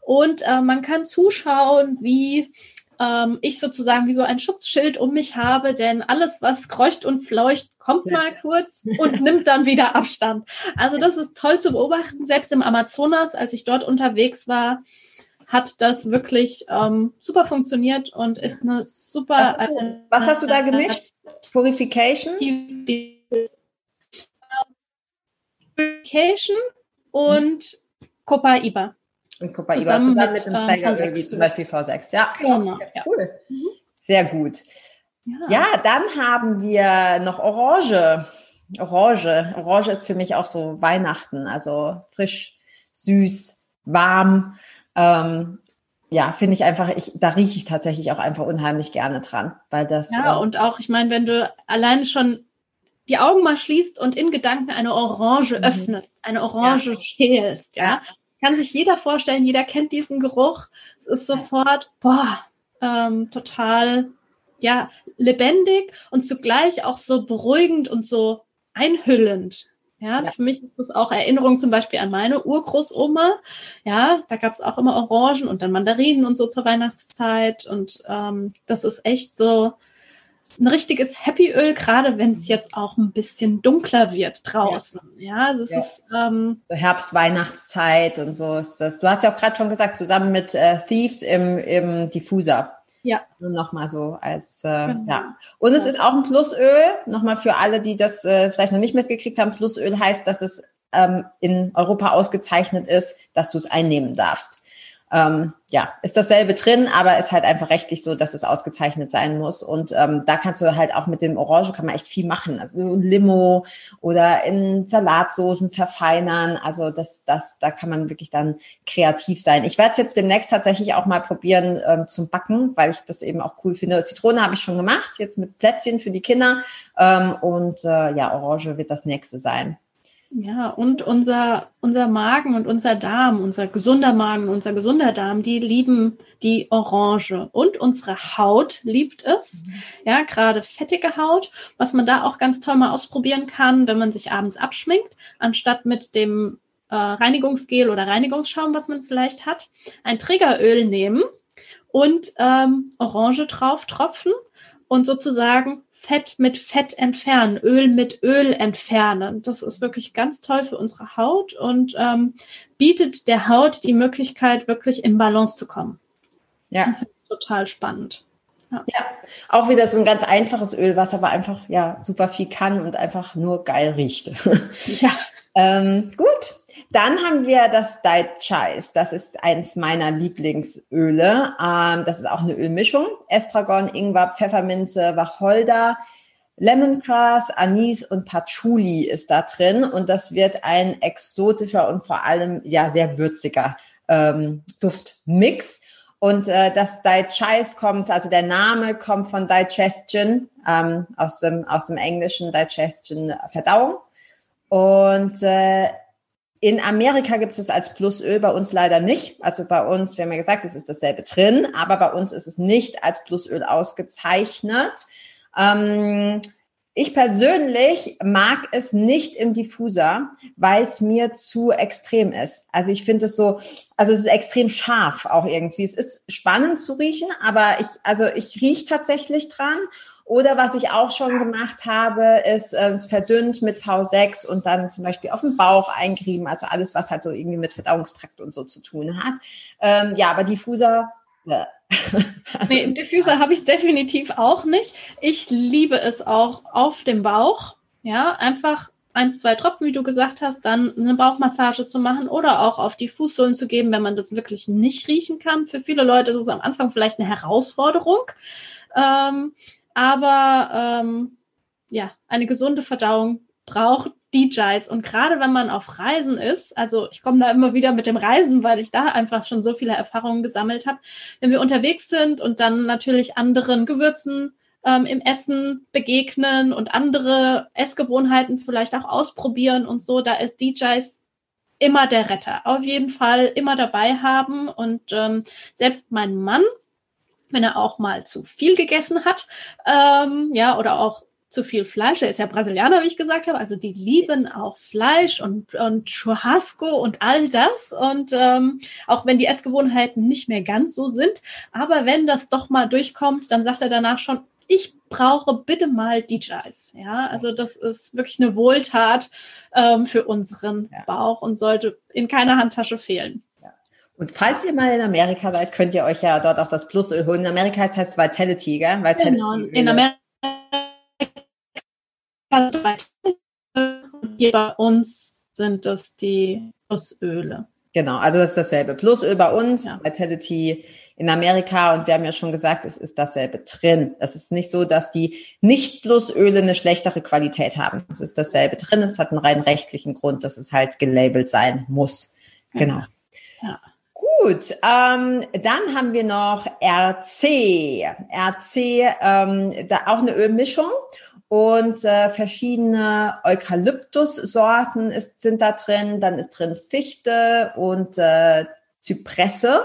und äh, man kann zuschauen, wie ähm, ich sozusagen wie so ein Schutzschild um mich habe, denn alles, was kreucht und fleucht, kommt mal kurz und nimmt dann wieder Abstand. Also das ist toll zu beobachten. Selbst im Amazonas, als ich dort unterwegs war, hat das wirklich ähm, super funktioniert und ist eine super. Was, was hast du da gemischt? Purification? Purification und Copaiba. Und Copaiba zusammen, zusammen mit, mit dem Trägeröl, wie zum Beispiel V6. Ja, genau. Ja, cool. Mhm. Sehr gut. Ja. ja, dann haben wir noch Orange. Orange. Orange ist für mich auch so Weihnachten, also frisch, süß, warm. Ähm, ja, finde ich einfach, ich, da rieche ich tatsächlich auch einfach unheimlich gerne dran, weil das. Ja, äh, und auch, ich meine, wenn du alleine schon die Augen mal schließt und in Gedanken eine Orange mhm. öffnest, eine Orange ja. schälst, ja, kann sich jeder vorstellen, jeder kennt diesen Geruch. Es ist sofort, boah, ähm, total, ja, lebendig und zugleich auch so beruhigend und so einhüllend. Ja, ja. für mich ist das auch Erinnerung zum Beispiel an meine Urgroßoma. Ja, da gab es auch immer Orangen und dann Mandarinen und so zur Weihnachtszeit. Und ähm, das ist echt so, ein richtiges Happy Öl, gerade wenn es jetzt auch ein bisschen dunkler wird draußen. Ja, ja also es ja. ist ähm, Herbst, Weihnachtszeit und so ist das. Du hast ja auch gerade schon gesagt, zusammen mit äh, Thieves im, im Diffuser. Ja. Nur nochmal so als, äh, genau. ja. Und es ist auch ein Plusöl, nochmal für alle, die das äh, vielleicht noch nicht mitgekriegt haben. Plusöl heißt, dass es ähm, in Europa ausgezeichnet ist, dass du es einnehmen darfst ähm, ja, ist dasselbe drin, aber ist halt einfach rechtlich so, dass es ausgezeichnet sein muss. Und ähm, da kannst du halt auch mit dem Orange kann man echt viel machen. Also Limo oder in Salatsoßen verfeinern. Also das, das, da kann man wirklich dann kreativ sein. Ich werde es jetzt demnächst tatsächlich auch mal probieren ähm, zum Backen, weil ich das eben auch cool finde. Zitrone habe ich schon gemacht, jetzt mit Plätzchen für die Kinder. Ähm, und äh, ja, Orange wird das nächste sein. Ja, und unser, unser Magen und unser Darm, unser gesunder Magen, unser gesunder Darm, die lieben die Orange. Und unsere Haut liebt es. Mhm. Ja, gerade fettige Haut, was man da auch ganz toll mal ausprobieren kann, wenn man sich abends abschminkt, anstatt mit dem äh, Reinigungsgel oder Reinigungsschaum, was man vielleicht hat, ein Trägeröl nehmen und ähm, Orange drauf tropfen und sozusagen Fett mit Fett entfernen, Öl mit Öl entfernen. Das ist wirklich ganz toll für unsere Haut und ähm, bietet der Haut die Möglichkeit, wirklich in Balance zu kommen. Ja. Das ist total spannend. Ja. ja. auch wieder so ein ganz einfaches Öl, was aber einfach ja super viel kann und einfach nur geil riecht. Ja. ähm, gut, dann haben wir das Diet Chais. Das ist eins meiner Lieblingsöle. Ähm, das ist auch eine Ölmischung. Estragon, Ingwer, Pfefferminze, Wacholder, Lemongrass, Anis und Patchouli ist da drin. Und das wird ein exotischer und vor allem ja sehr würziger ähm, Duftmix. Und äh, das Chais kommt, also der Name kommt von Digestion, ähm, aus, dem, aus dem Englischen Digestion Verdauung. Und äh, in Amerika gibt es als Plusöl, bei uns leider nicht. Also bei uns, wir haben ja gesagt, es ist dasselbe drin, aber bei uns ist es nicht als Plusöl ausgezeichnet. Ähm, ich persönlich mag es nicht im Diffuser, weil es mir zu extrem ist. Also ich finde es so, also es ist extrem scharf auch irgendwie. Es ist spannend zu riechen, aber ich, also ich rieche tatsächlich dran oder was ich auch schon gemacht habe, ist äh, es verdünnt mit V6 und dann zum Beispiel auf den Bauch eingrieben. Also alles, was halt so irgendwie mit Verdauungstrakt und so zu tun hat. Ähm, ja, aber Diffuser. Äh. also nee, Diffuser habe ich definitiv auch nicht. Ich liebe es auch auf dem Bauch. Ja, einfach eins, zwei Tropfen, wie du gesagt hast, dann eine Bauchmassage zu machen oder auch auf die Fußsohlen zu geben, wenn man das wirklich nicht riechen kann. Für viele Leute ist es am Anfang vielleicht eine Herausforderung. Ähm, aber ähm, ja, eine gesunde Verdauung braucht DJs. Und gerade wenn man auf Reisen ist, also ich komme da immer wieder mit dem Reisen, weil ich da einfach schon so viele Erfahrungen gesammelt habe. Wenn wir unterwegs sind und dann natürlich anderen Gewürzen ähm, im Essen begegnen und andere Essgewohnheiten vielleicht auch ausprobieren und so, da ist DJs immer der Retter. Auf jeden Fall immer dabei haben. Und ähm, selbst mein Mann, wenn er auch mal zu viel gegessen hat, ähm, ja, oder auch zu viel Fleisch. Er ist ja Brasilianer, wie ich gesagt habe. Also die lieben auch Fleisch und, und Churrasco und all das. Und ähm, auch wenn die Essgewohnheiten nicht mehr ganz so sind. Aber wenn das doch mal durchkommt, dann sagt er danach schon, ich brauche bitte mal DJs. Ja, also das ist wirklich eine Wohltat ähm, für unseren. Bauch und sollte in keiner Handtasche fehlen. Und falls ihr mal in Amerika seid, könnt ihr euch ja dort auch das Plusöl holen. In Amerika heißt es Vitality, gell? Vitality genau. In Amerika hier bei uns sind das die Plusöle. Genau, also das ist dasselbe. Plusöl bei uns, ja. Vitality in Amerika und wir haben ja schon gesagt, es ist dasselbe drin. Es ist nicht so, dass die Nicht-Plusöle eine schlechtere Qualität haben. Es ist dasselbe drin. Es hat einen rein rechtlichen Grund, dass es halt gelabelt sein muss. Genau. Ja. Gut, ähm, dann haben wir noch RC. RC, ähm, da auch eine Ölmischung und äh, verschiedene Eukalyptussorten ist, sind da drin. Dann ist drin Fichte und äh, Zypresse.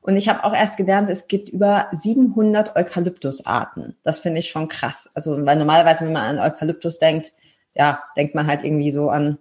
Und ich habe auch erst gelernt, es gibt über 700 Eukalyptusarten. Das finde ich schon krass. Also, weil normalerweise, wenn man an Eukalyptus denkt, ja, denkt man halt irgendwie so an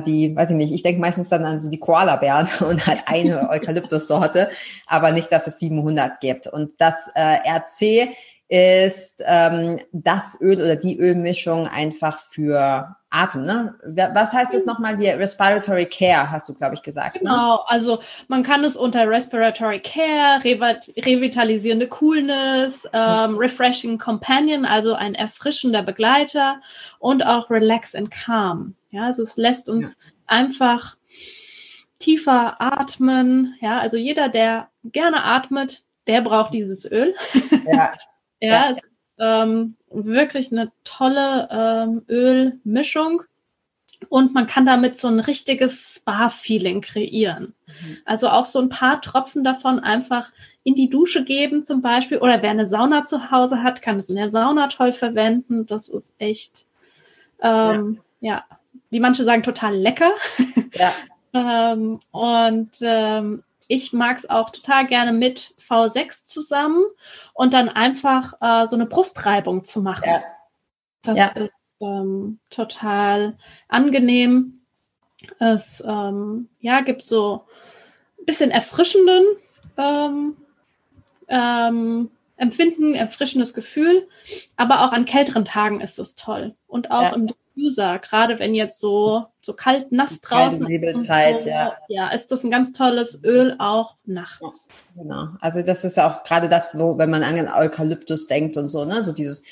die, weiß ich nicht, ich denke meistens dann an so die Koala-Bären und halt eine Eukalyptussorte, aber nicht, dass es 700 gibt. Und das äh, RC ist ähm, das Öl oder die Ölmischung einfach für Atem. Ne? Was heißt das nochmal? Die Respiratory Care, hast du, glaube ich, gesagt. Ne? Genau, ne? also man kann es unter Respiratory Care, revitalisierende Coolness, ähm, Refreshing Companion, also ein erfrischender Begleiter und auch Relax and Calm. Ja, also es lässt uns ja. einfach tiefer atmen. Ja, also jeder, der gerne atmet, der braucht dieses Öl. Ja. ja, ja. Es ist ähm, wirklich eine tolle ähm, Ölmischung. Und man kann damit so ein richtiges Spa-Feeling kreieren. Mhm. Also auch so ein paar Tropfen davon einfach in die Dusche geben zum Beispiel. Oder wer eine Sauna zu Hause hat, kann es in der Sauna toll verwenden. Das ist echt, ähm, ja. ja, wie manche sagen, total lecker. Ja. ähm, und ähm, ich mag es auch total gerne mit V6 zusammen und dann einfach äh, so eine Brustreibung zu machen. Ja. Das ja. ist ähm, total angenehm. Es ähm, ja, gibt so ein bisschen erfrischenden ähm, ähm, Empfinden, erfrischendes Gefühl, aber auch an kälteren Tagen ist es toll. Und auch ja. im Diffuser, gerade wenn jetzt so, so kalt, nass draußen ist. So, ja. ja, ist das ein ganz tolles Öl auch nachts. Ja, genau. Also das ist auch gerade das, wo, wenn man an Eukalyptus denkt und so, ne, so dieses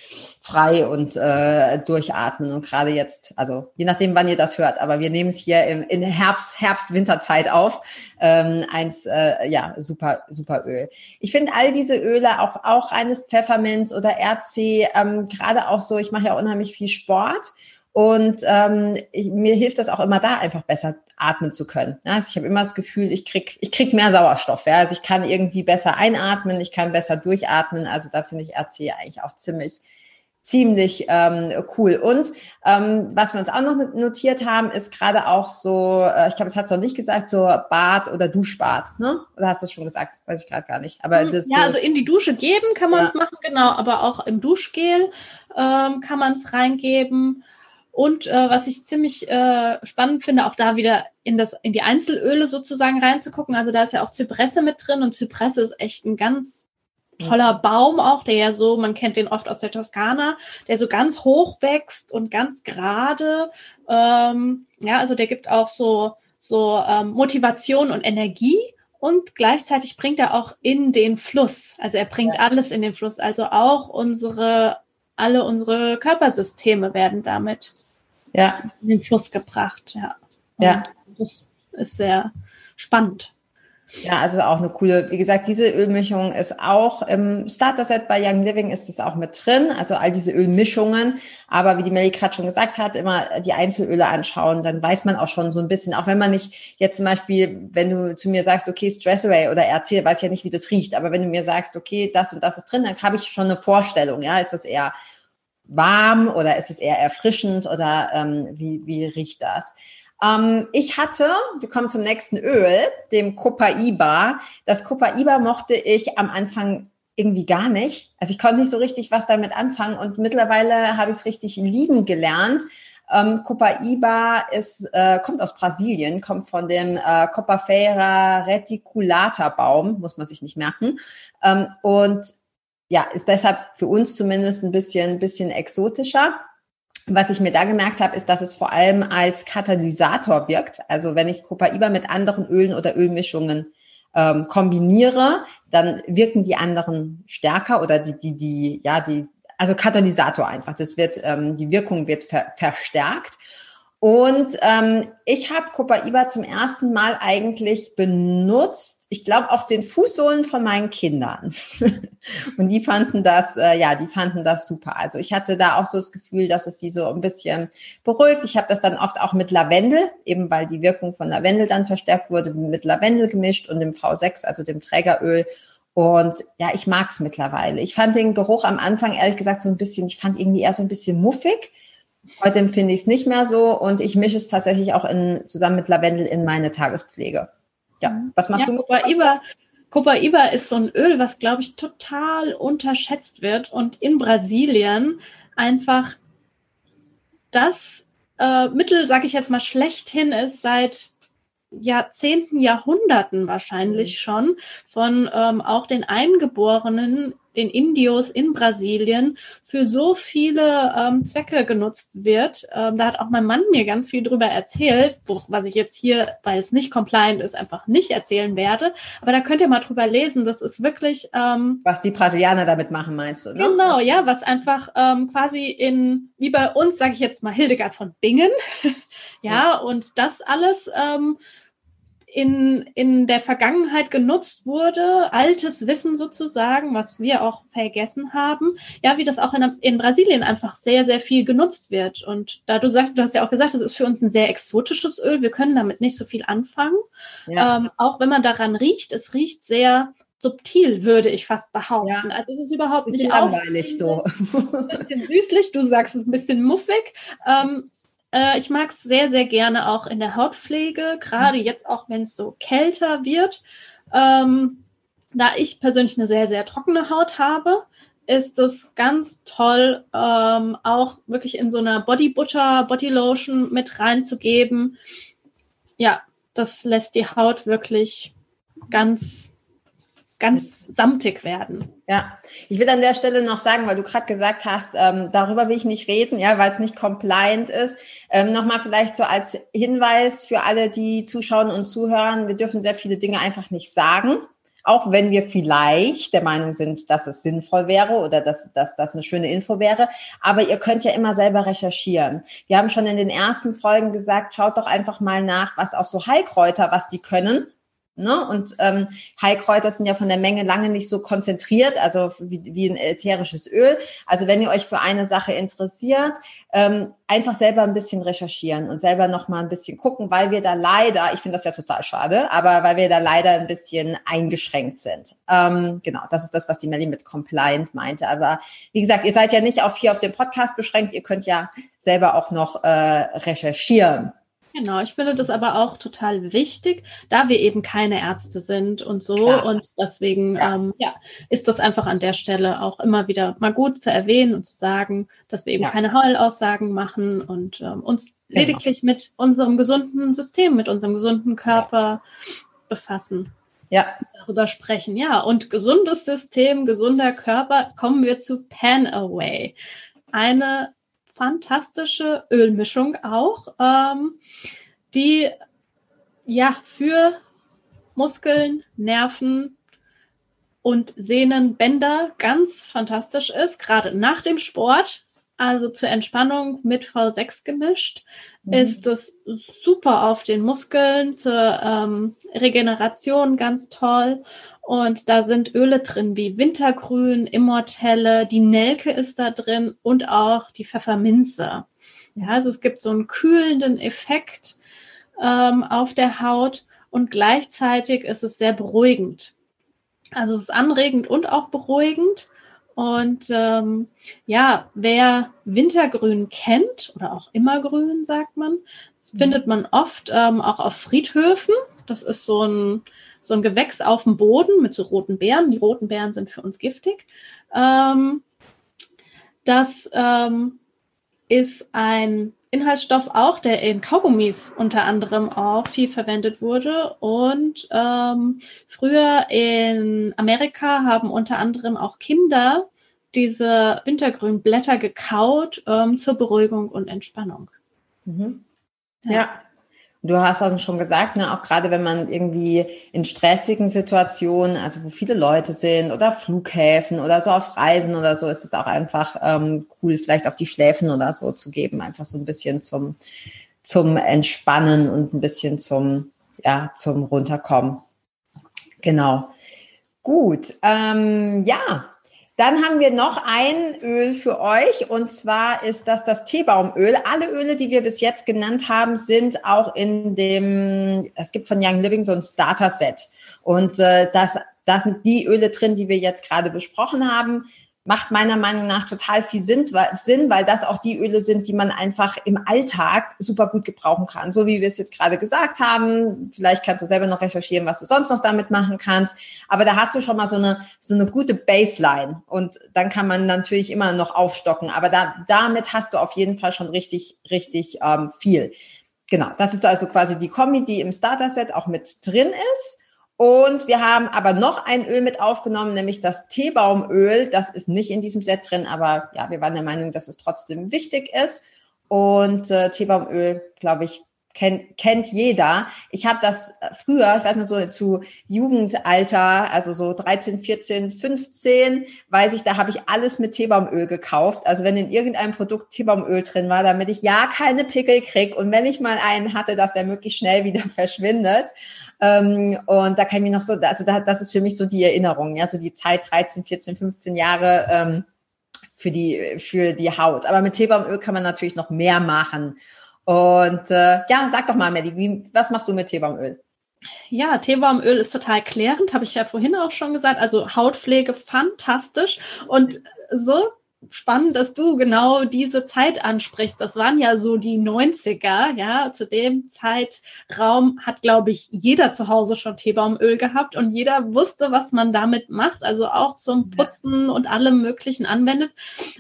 frei und äh, durchatmen und gerade jetzt, also je nachdem, wann ihr das hört, aber wir nehmen es hier im, in Herbst, Herbst, Winterzeit auf. Ähm, eins, äh, ja, super, super Öl. Ich finde all diese Öle, auch, auch eines Pfefferminz oder RC, ähm, gerade auch so, ich mache ja unheimlich viel Sport und ähm, ich, mir hilft das auch immer da, einfach besser atmen zu können. Also ich habe immer das Gefühl, ich krieg, ich krieg mehr Sauerstoff. Ja? Also ich kann irgendwie besser einatmen, ich kann besser durchatmen. Also da finde ich RC eigentlich auch ziemlich, ziemlich ähm, cool. Und ähm, was wir uns auch noch notiert haben, ist gerade auch so, äh, ich glaube, es hat es noch nicht gesagt, so Bad oder Duschbad. Ne? Oder hast du es schon gesagt? Weiß ich gerade gar nicht. Aber hm, das, ja, also in die Dusche geben kann man es ja. machen, genau. Aber auch im Duschgel ähm, kann man es reingeben. Und äh, was ich ziemlich äh, spannend finde, auch da wieder in, das, in die Einzelöle sozusagen reinzugucken. Also da ist ja auch Zypresse mit drin und Zypresse ist echt ein ganz toller Baum auch, der ja so, man kennt den oft aus der Toskana, der so ganz hoch wächst und ganz gerade. Ähm, ja, also der gibt auch so, so ähm, Motivation und Energie und gleichzeitig bringt er auch in den Fluss. Also er bringt ja. alles in den Fluss. Also auch unsere, alle unsere Körpersysteme werden damit ja. in den Fluss gebracht. Ja. ja. das ist sehr spannend. Ja, also auch eine coole, wie gesagt, diese Ölmischung ist auch im Starter-Set bei Young Living ist es auch mit drin, also all diese Ölmischungen. Aber wie die Melly gerade schon gesagt hat, immer die Einzelöle anschauen, dann weiß man auch schon so ein bisschen, auch wenn man nicht jetzt zum Beispiel, wenn du zu mir sagst, okay, Stress Away oder RC, weiß ich ja nicht, wie das riecht, aber wenn du mir sagst, okay, das und das ist drin, dann habe ich schon eine Vorstellung, ja, ist das eher warm oder ist es eher erfrischend oder ähm, wie, wie riecht das? Ähm, ich hatte, wir kommen zum nächsten Öl, dem Copaiba. Das Copaiba mochte ich am Anfang irgendwie gar nicht. Also ich konnte nicht so richtig was damit anfangen und mittlerweile habe ich es richtig lieben gelernt. Ähm, Copaiba ist, äh, kommt aus Brasilien, kommt von dem äh, Copafeira reticulata Baum, muss man sich nicht merken. Ähm, und ja, ist deshalb für uns zumindest ein bisschen, bisschen exotischer. Was ich mir da gemerkt habe, ist, dass es vor allem als Katalysator wirkt. Also wenn ich Copaiba mit anderen Ölen oder Ölmischungen ähm, kombiniere, dann wirken die anderen stärker oder die, die, die, ja, die, also Katalysator einfach. Das wird, ähm, die Wirkung wird ver verstärkt. Und ähm, ich habe Copaiba zum ersten Mal eigentlich benutzt, ich glaube, auf den Fußsohlen von meinen Kindern. und die fanden das, äh, ja, die fanden das super. Also ich hatte da auch so das Gefühl, dass es die so ein bisschen beruhigt. Ich habe das dann oft auch mit Lavendel, eben weil die Wirkung von Lavendel dann verstärkt wurde, mit Lavendel gemischt und dem V6, also dem Trägeröl. Und ja, ich mag's mittlerweile. Ich fand den Geruch am Anfang ehrlich gesagt so ein bisschen, ich fand irgendwie eher so ein bisschen muffig. Heute empfinde ich es nicht mehr so und ich mische es tatsächlich auch in, zusammen mit Lavendel in meine Tagespflege. Ja, mhm. was machst ja, du mit Copaiba? Copaiba ist so ein Öl, was, glaube ich, total unterschätzt wird und in Brasilien einfach das äh, Mittel, sage ich jetzt mal, schlechthin ist seit Jahrzehnten, Jahrhunderten wahrscheinlich mhm. schon von ähm, auch den Eingeborenen den Indios in Brasilien für so viele ähm, Zwecke genutzt wird. Ähm, da hat auch mein Mann mir ganz viel drüber erzählt, wo, was ich jetzt hier, weil es nicht compliant ist, einfach nicht erzählen werde. Aber da könnt ihr mal drüber lesen. Das ist wirklich. Ähm, was die Brasilianer damit machen, meinst du? Ne? Genau, ja, was einfach ähm, quasi in, wie bei uns, sage ich jetzt mal, Hildegard von Bingen. ja, ja, und das alles. Ähm, in, in der Vergangenheit genutzt wurde, altes Wissen sozusagen, was wir auch vergessen haben, ja, wie das auch in, in Brasilien einfach sehr, sehr viel genutzt wird. Und da du sagst, du hast ja auch gesagt, das ist für uns ein sehr exotisches Öl, wir können damit nicht so viel anfangen. Ja. Ähm, auch wenn man daran riecht, es riecht sehr subtil, würde ich fast behaupten. Ja. Also es ist überhaupt nicht langweilig so. Ein bisschen süßlich, du sagst es ein bisschen muffig. Ähm, äh, ich mag es sehr, sehr gerne auch in der Hautpflege, gerade mhm. jetzt auch, wenn es so kälter wird. Ähm, da ich persönlich eine sehr, sehr trockene Haut habe, ist es ganz toll, ähm, auch wirklich in so einer Body Butter, Body Lotion mit reinzugeben. Ja, das lässt die Haut wirklich ganz ganz samtig werden. Ja, ich will an der Stelle noch sagen, weil du gerade gesagt hast, ähm, darüber will ich nicht reden, ja, weil es nicht compliant ist. Ähm, Nochmal vielleicht so als Hinweis für alle, die zuschauen und zuhören, wir dürfen sehr viele Dinge einfach nicht sagen. Auch wenn wir vielleicht der Meinung sind, dass es sinnvoll wäre oder dass, dass das eine schöne Info wäre. Aber ihr könnt ja immer selber recherchieren. Wir haben schon in den ersten Folgen gesagt, schaut doch einfach mal nach, was auch so Heilkräuter, was die können Ne? Und ähm, Heilkräuter sind ja von der Menge lange nicht so konzentriert, also wie, wie ein ätherisches Öl. Also wenn ihr euch für eine Sache interessiert, ähm, einfach selber ein bisschen recherchieren und selber noch mal ein bisschen gucken, weil wir da leider, ich finde das ja total schade, aber weil wir da leider ein bisschen eingeschränkt sind. Ähm, genau, das ist das, was die Melly mit compliant meinte. Aber wie gesagt, ihr seid ja nicht auf hier auf dem Podcast beschränkt, ihr könnt ja selber auch noch äh, recherchieren. Genau, ich finde das aber auch total wichtig, da wir eben keine Ärzte sind und so. Klar. Und deswegen ja. Ähm, ja, ist das einfach an der Stelle auch immer wieder mal gut zu erwähnen und zu sagen, dass wir eben ja. keine Heulaussagen machen und ähm, uns genau. lediglich mit unserem gesunden System, mit unserem gesunden Körper befassen. Ja. Darüber sprechen. Ja, und gesundes System, gesunder Körper, kommen wir zu Pan Away. Eine fantastische Ölmischung auch, ähm, die ja für Muskeln, Nerven und Sehnenbänder ganz fantastisch ist, gerade nach dem Sport. Also zur Entspannung mit V6 gemischt, mhm. ist es super auf den Muskeln, zur ähm, Regeneration ganz toll. Und da sind Öle drin wie Wintergrün, Immortelle, die Nelke ist da drin und auch die Pfefferminze. Ja, also es gibt so einen kühlenden Effekt ähm, auf der Haut und gleichzeitig ist es sehr beruhigend. Also es ist anregend und auch beruhigend. Und ähm, ja, wer Wintergrün kennt oder auch Immergrün, sagt man, das mhm. findet man oft ähm, auch auf Friedhöfen. Das ist so ein so ein Gewächs auf dem Boden mit so roten Beeren. Die roten Beeren sind für uns giftig. Ähm, das ähm, ist ein Inhaltsstoff auch, der in Kaugummis unter anderem auch viel verwendet wurde. Und ähm, früher in Amerika haben unter anderem auch Kinder diese Wintergrünblätter gekaut ähm, zur Beruhigung und Entspannung. Mhm. Ja. ja. Du hast auch schon gesagt, ne, auch gerade wenn man irgendwie in stressigen Situationen, also wo viele Leute sind oder Flughäfen oder so auf Reisen oder so, ist es auch einfach ähm, cool, vielleicht auf die Schläfen oder so zu geben, einfach so ein bisschen zum, zum Entspannen und ein bisschen zum, ja, zum Runterkommen. Genau. Gut. Ähm, ja, dann haben wir noch ein Öl für euch und zwar ist das das Teebaumöl. Alle Öle, die wir bis jetzt genannt haben, sind auch in dem, es gibt von Young Living so ein Starter-Set und äh, das, das sind die Öle drin, die wir jetzt gerade besprochen haben macht meiner Meinung nach total viel Sinn, weil das auch die Öle sind, die man einfach im Alltag super gut gebrauchen kann. So wie wir es jetzt gerade gesagt haben. Vielleicht kannst du selber noch recherchieren, was du sonst noch damit machen kannst. Aber da hast du schon mal so eine, so eine gute Baseline. Und dann kann man natürlich immer noch aufstocken. Aber da, damit hast du auf jeden Fall schon richtig, richtig ähm, viel. Genau. Das ist also quasi die Kombi, die im Starter-Set auch mit drin ist. Und wir haben aber noch ein Öl mit aufgenommen, nämlich das Teebaumöl. Das ist nicht in diesem Set drin, aber ja, wir waren der Meinung, dass es trotzdem wichtig ist. Und äh, Teebaumöl, glaube ich, kennt, kennt jeder. Ich habe das früher, ich weiß nicht, so zu Jugendalter, also so 13, 14, 15, weiß ich, da habe ich alles mit Teebaumöl gekauft. Also wenn in irgendeinem Produkt Teebaumöl drin war, damit ich ja keine Pickel krieg und wenn ich mal einen hatte, dass der möglichst schnell wieder verschwindet. Ähm, und da kann ich mich noch so, also da, das ist für mich so die Erinnerung, ja, so die Zeit 13, 14, 15 Jahre ähm, für die für die Haut. Aber mit Teebaumöl kann man natürlich noch mehr machen. Und äh, ja, sag doch mal, Maddie, wie, was machst du mit Teebaumöl? Ja, Teebaumöl ist total klärend, habe ich ja vorhin auch schon gesagt. Also Hautpflege fantastisch. Und so spannend, dass du genau diese Zeit ansprichst. Das waren ja so die 90er, ja. Zu dem Zeitraum hat, glaube ich, jeder zu Hause schon Teebaumöl gehabt und jeder wusste, was man damit macht. Also auch zum Putzen und allem Möglichen anwendet.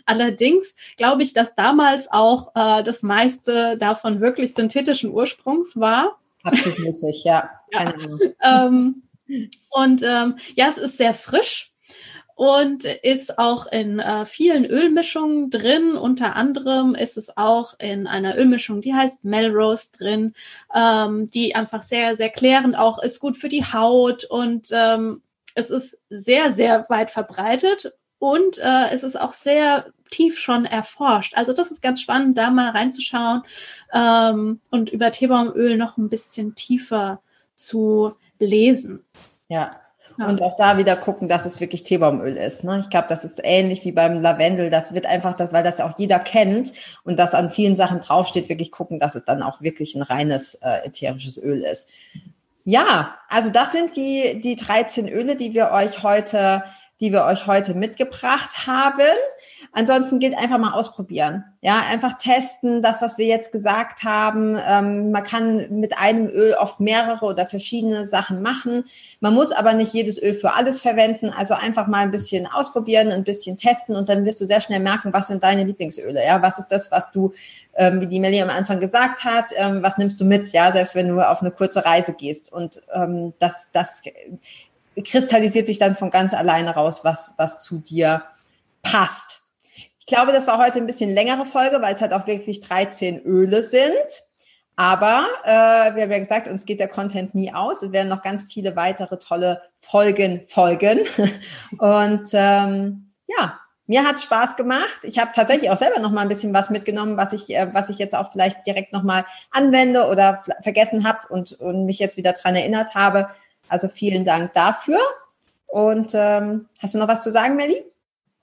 Allerdings glaube ich, dass damals auch äh, das meiste davon wirklich synthetischen Ursprungs war. Absolut, ja. ja. Ähm, und ähm, ja, es ist sehr frisch und ist auch in äh, vielen Ölmischungen drin. Unter anderem ist es auch in einer Ölmischung, die heißt Melrose drin, ähm, die einfach sehr, sehr klärend auch ist, gut für die Haut und ähm, es ist sehr, sehr weit verbreitet und äh, es ist auch sehr tief schon erforscht. Also das ist ganz spannend, da mal reinzuschauen ähm, und über Teebaumöl noch ein bisschen tiefer zu lesen. Ja, ja. Und auch da wieder gucken, dass es wirklich Teebaumöl ist. Ne? Ich glaube, das ist ähnlich wie beim Lavendel. Das wird einfach, das, weil das auch jeder kennt und das an vielen Sachen draufsteht, wirklich gucken, dass es dann auch wirklich ein reines äh, ätherisches Öl ist. Ja, also das sind die, die 13 Öle, die wir euch heute, die wir euch heute mitgebracht haben. Ansonsten gilt einfach mal ausprobieren. Ja, einfach testen, das, was wir jetzt gesagt haben. Ähm, man kann mit einem Öl oft mehrere oder verschiedene Sachen machen. Man muss aber nicht jedes Öl für alles verwenden. Also einfach mal ein bisschen ausprobieren, ein bisschen testen und dann wirst du sehr schnell merken, was sind deine Lieblingsöle. Ja, was ist das, was du, ähm, wie die Melly am Anfang gesagt hat, ähm, was nimmst du mit? Ja, selbst wenn du auf eine kurze Reise gehst. Und ähm, das, das kristallisiert sich dann von ganz alleine raus, was, was zu dir passt. Ich glaube, das war heute ein bisschen längere Folge, weil es halt auch wirklich 13 Öle sind. Aber äh, wir haben ja gesagt, uns geht der Content nie aus. Es werden noch ganz viele weitere tolle Folgen folgen. Und ähm, ja, mir hat Spaß gemacht. Ich habe tatsächlich auch selber noch mal ein bisschen was mitgenommen, was ich, äh, was ich jetzt auch vielleicht direkt noch mal anwende oder vergessen habe und, und mich jetzt wieder dran erinnert habe. Also vielen Dank dafür. Und ähm, hast du noch was zu sagen, Melly?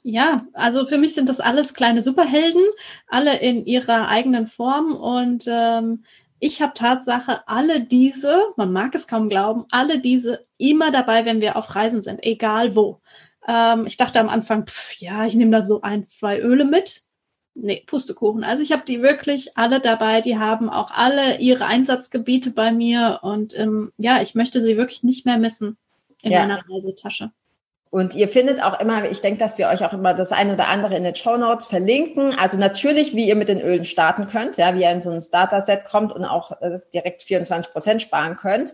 Ja, also für mich sind das alles kleine Superhelden, alle in ihrer eigenen Form und ähm, ich habe Tatsache alle diese, man mag es kaum glauben, alle diese immer dabei, wenn wir auf Reisen sind, egal wo. Ähm, ich dachte am Anfang, pff, ja, ich nehme da so ein, zwei Öle mit. Nee, Pustekuchen. Also ich habe die wirklich alle dabei, die haben auch alle ihre Einsatzgebiete bei mir und ähm, ja, ich möchte sie wirklich nicht mehr missen in ja. meiner Reisetasche. Und ihr findet auch immer, ich denke, dass wir euch auch immer das eine oder andere in den Show Notes verlinken. Also natürlich, wie ihr mit den Ölen starten könnt, ja, wie ihr in so ein Starter-Set kommt und auch äh, direkt 24 Prozent sparen könnt.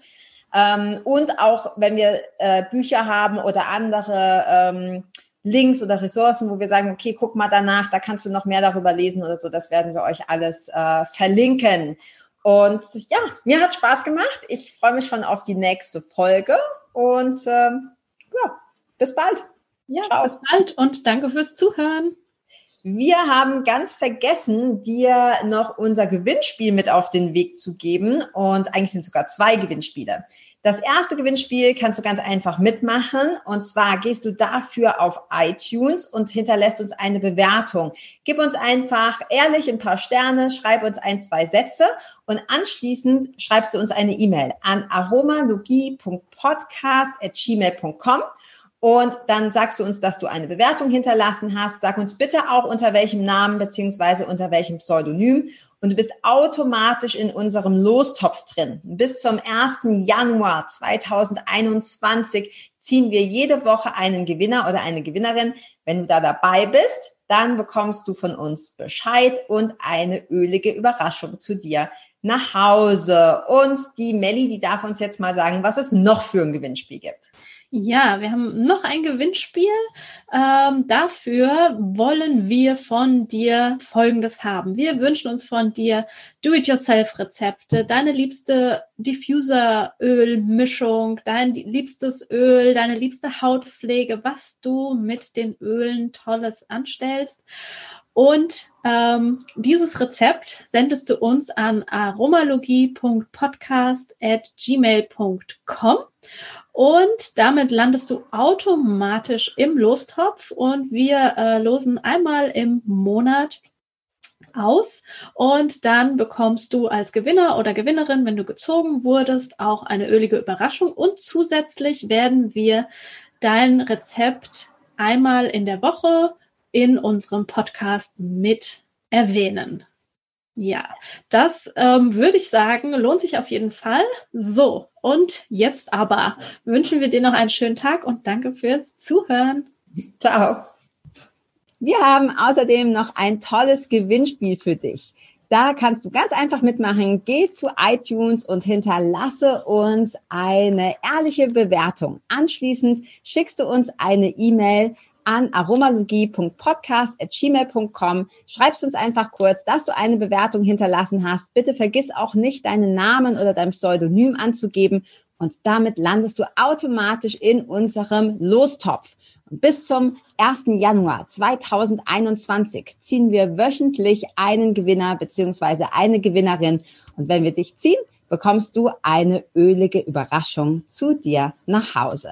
Ähm, und auch, wenn wir äh, Bücher haben oder andere ähm, Links oder Ressourcen, wo wir sagen, okay, guck mal danach, da kannst du noch mehr darüber lesen oder so, das werden wir euch alles äh, verlinken. Und ja, mir hat Spaß gemacht. Ich freue mich schon auf die nächste Folge und ähm, ja, bis bald. Ja, Ciao. bis bald und danke fürs Zuhören. Wir haben ganz vergessen, dir noch unser Gewinnspiel mit auf den Weg zu geben. Und eigentlich sind sogar zwei Gewinnspiele. Das erste Gewinnspiel kannst du ganz einfach mitmachen. Und zwar gehst du dafür auf iTunes und hinterlässt uns eine Bewertung. Gib uns einfach ehrlich ein paar Sterne, schreib uns ein, zwei Sätze und anschließend schreibst du uns eine E-Mail an aromalogie.podcast.gmail.com und dann sagst du uns, dass du eine Bewertung hinterlassen hast. Sag uns bitte auch unter welchem Namen beziehungsweise unter welchem Pseudonym. Und du bist automatisch in unserem Lostopf drin. Bis zum 1. Januar 2021 ziehen wir jede Woche einen Gewinner oder eine Gewinnerin. Wenn du da dabei bist, dann bekommst du von uns Bescheid und eine ölige Überraschung zu dir nach Hause. Und die Melli, die darf uns jetzt mal sagen, was es noch für ein Gewinnspiel gibt. Ja, wir haben noch ein Gewinnspiel. Ähm, dafür wollen wir von dir Folgendes haben. Wir wünschen uns von dir Do-it-yourself-Rezepte, deine liebste Diffuser-Ölmischung, dein liebstes Öl, deine liebste Hautpflege, was du mit den Ölen Tolles anstellst. Und ähm, dieses Rezept sendest du uns an aromalogie.podcast.gmail.com und damit landest du automatisch im Lostopf und wir äh, losen einmal im Monat aus. Und dann bekommst du als Gewinner oder Gewinnerin, wenn du gezogen wurdest, auch eine ölige Überraschung. Und zusätzlich werden wir dein Rezept einmal in der Woche in unserem Podcast mit erwähnen. Ja, das ähm, würde ich sagen, lohnt sich auf jeden Fall. So, und jetzt aber wünschen wir dir noch einen schönen Tag und danke fürs Zuhören. Ciao. Wir haben außerdem noch ein tolles Gewinnspiel für dich. Da kannst du ganz einfach mitmachen. Geh zu iTunes und hinterlasse uns eine ehrliche Bewertung. Anschließend schickst du uns eine E-Mail an aromalogie.podcast.gmail.com. Schreibst uns einfach kurz, dass du eine Bewertung hinterlassen hast. Bitte vergiss auch nicht, deinen Namen oder dein Pseudonym anzugeben und damit landest du automatisch in unserem Lostopf. Und bis zum 1. Januar 2021 ziehen wir wöchentlich einen Gewinner beziehungsweise eine Gewinnerin. Und wenn wir dich ziehen, bekommst du eine ölige Überraschung zu dir nach Hause.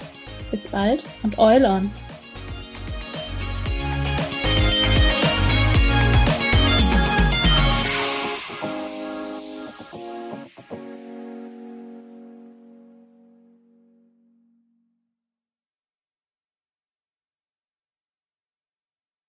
Bis bald und Eulon!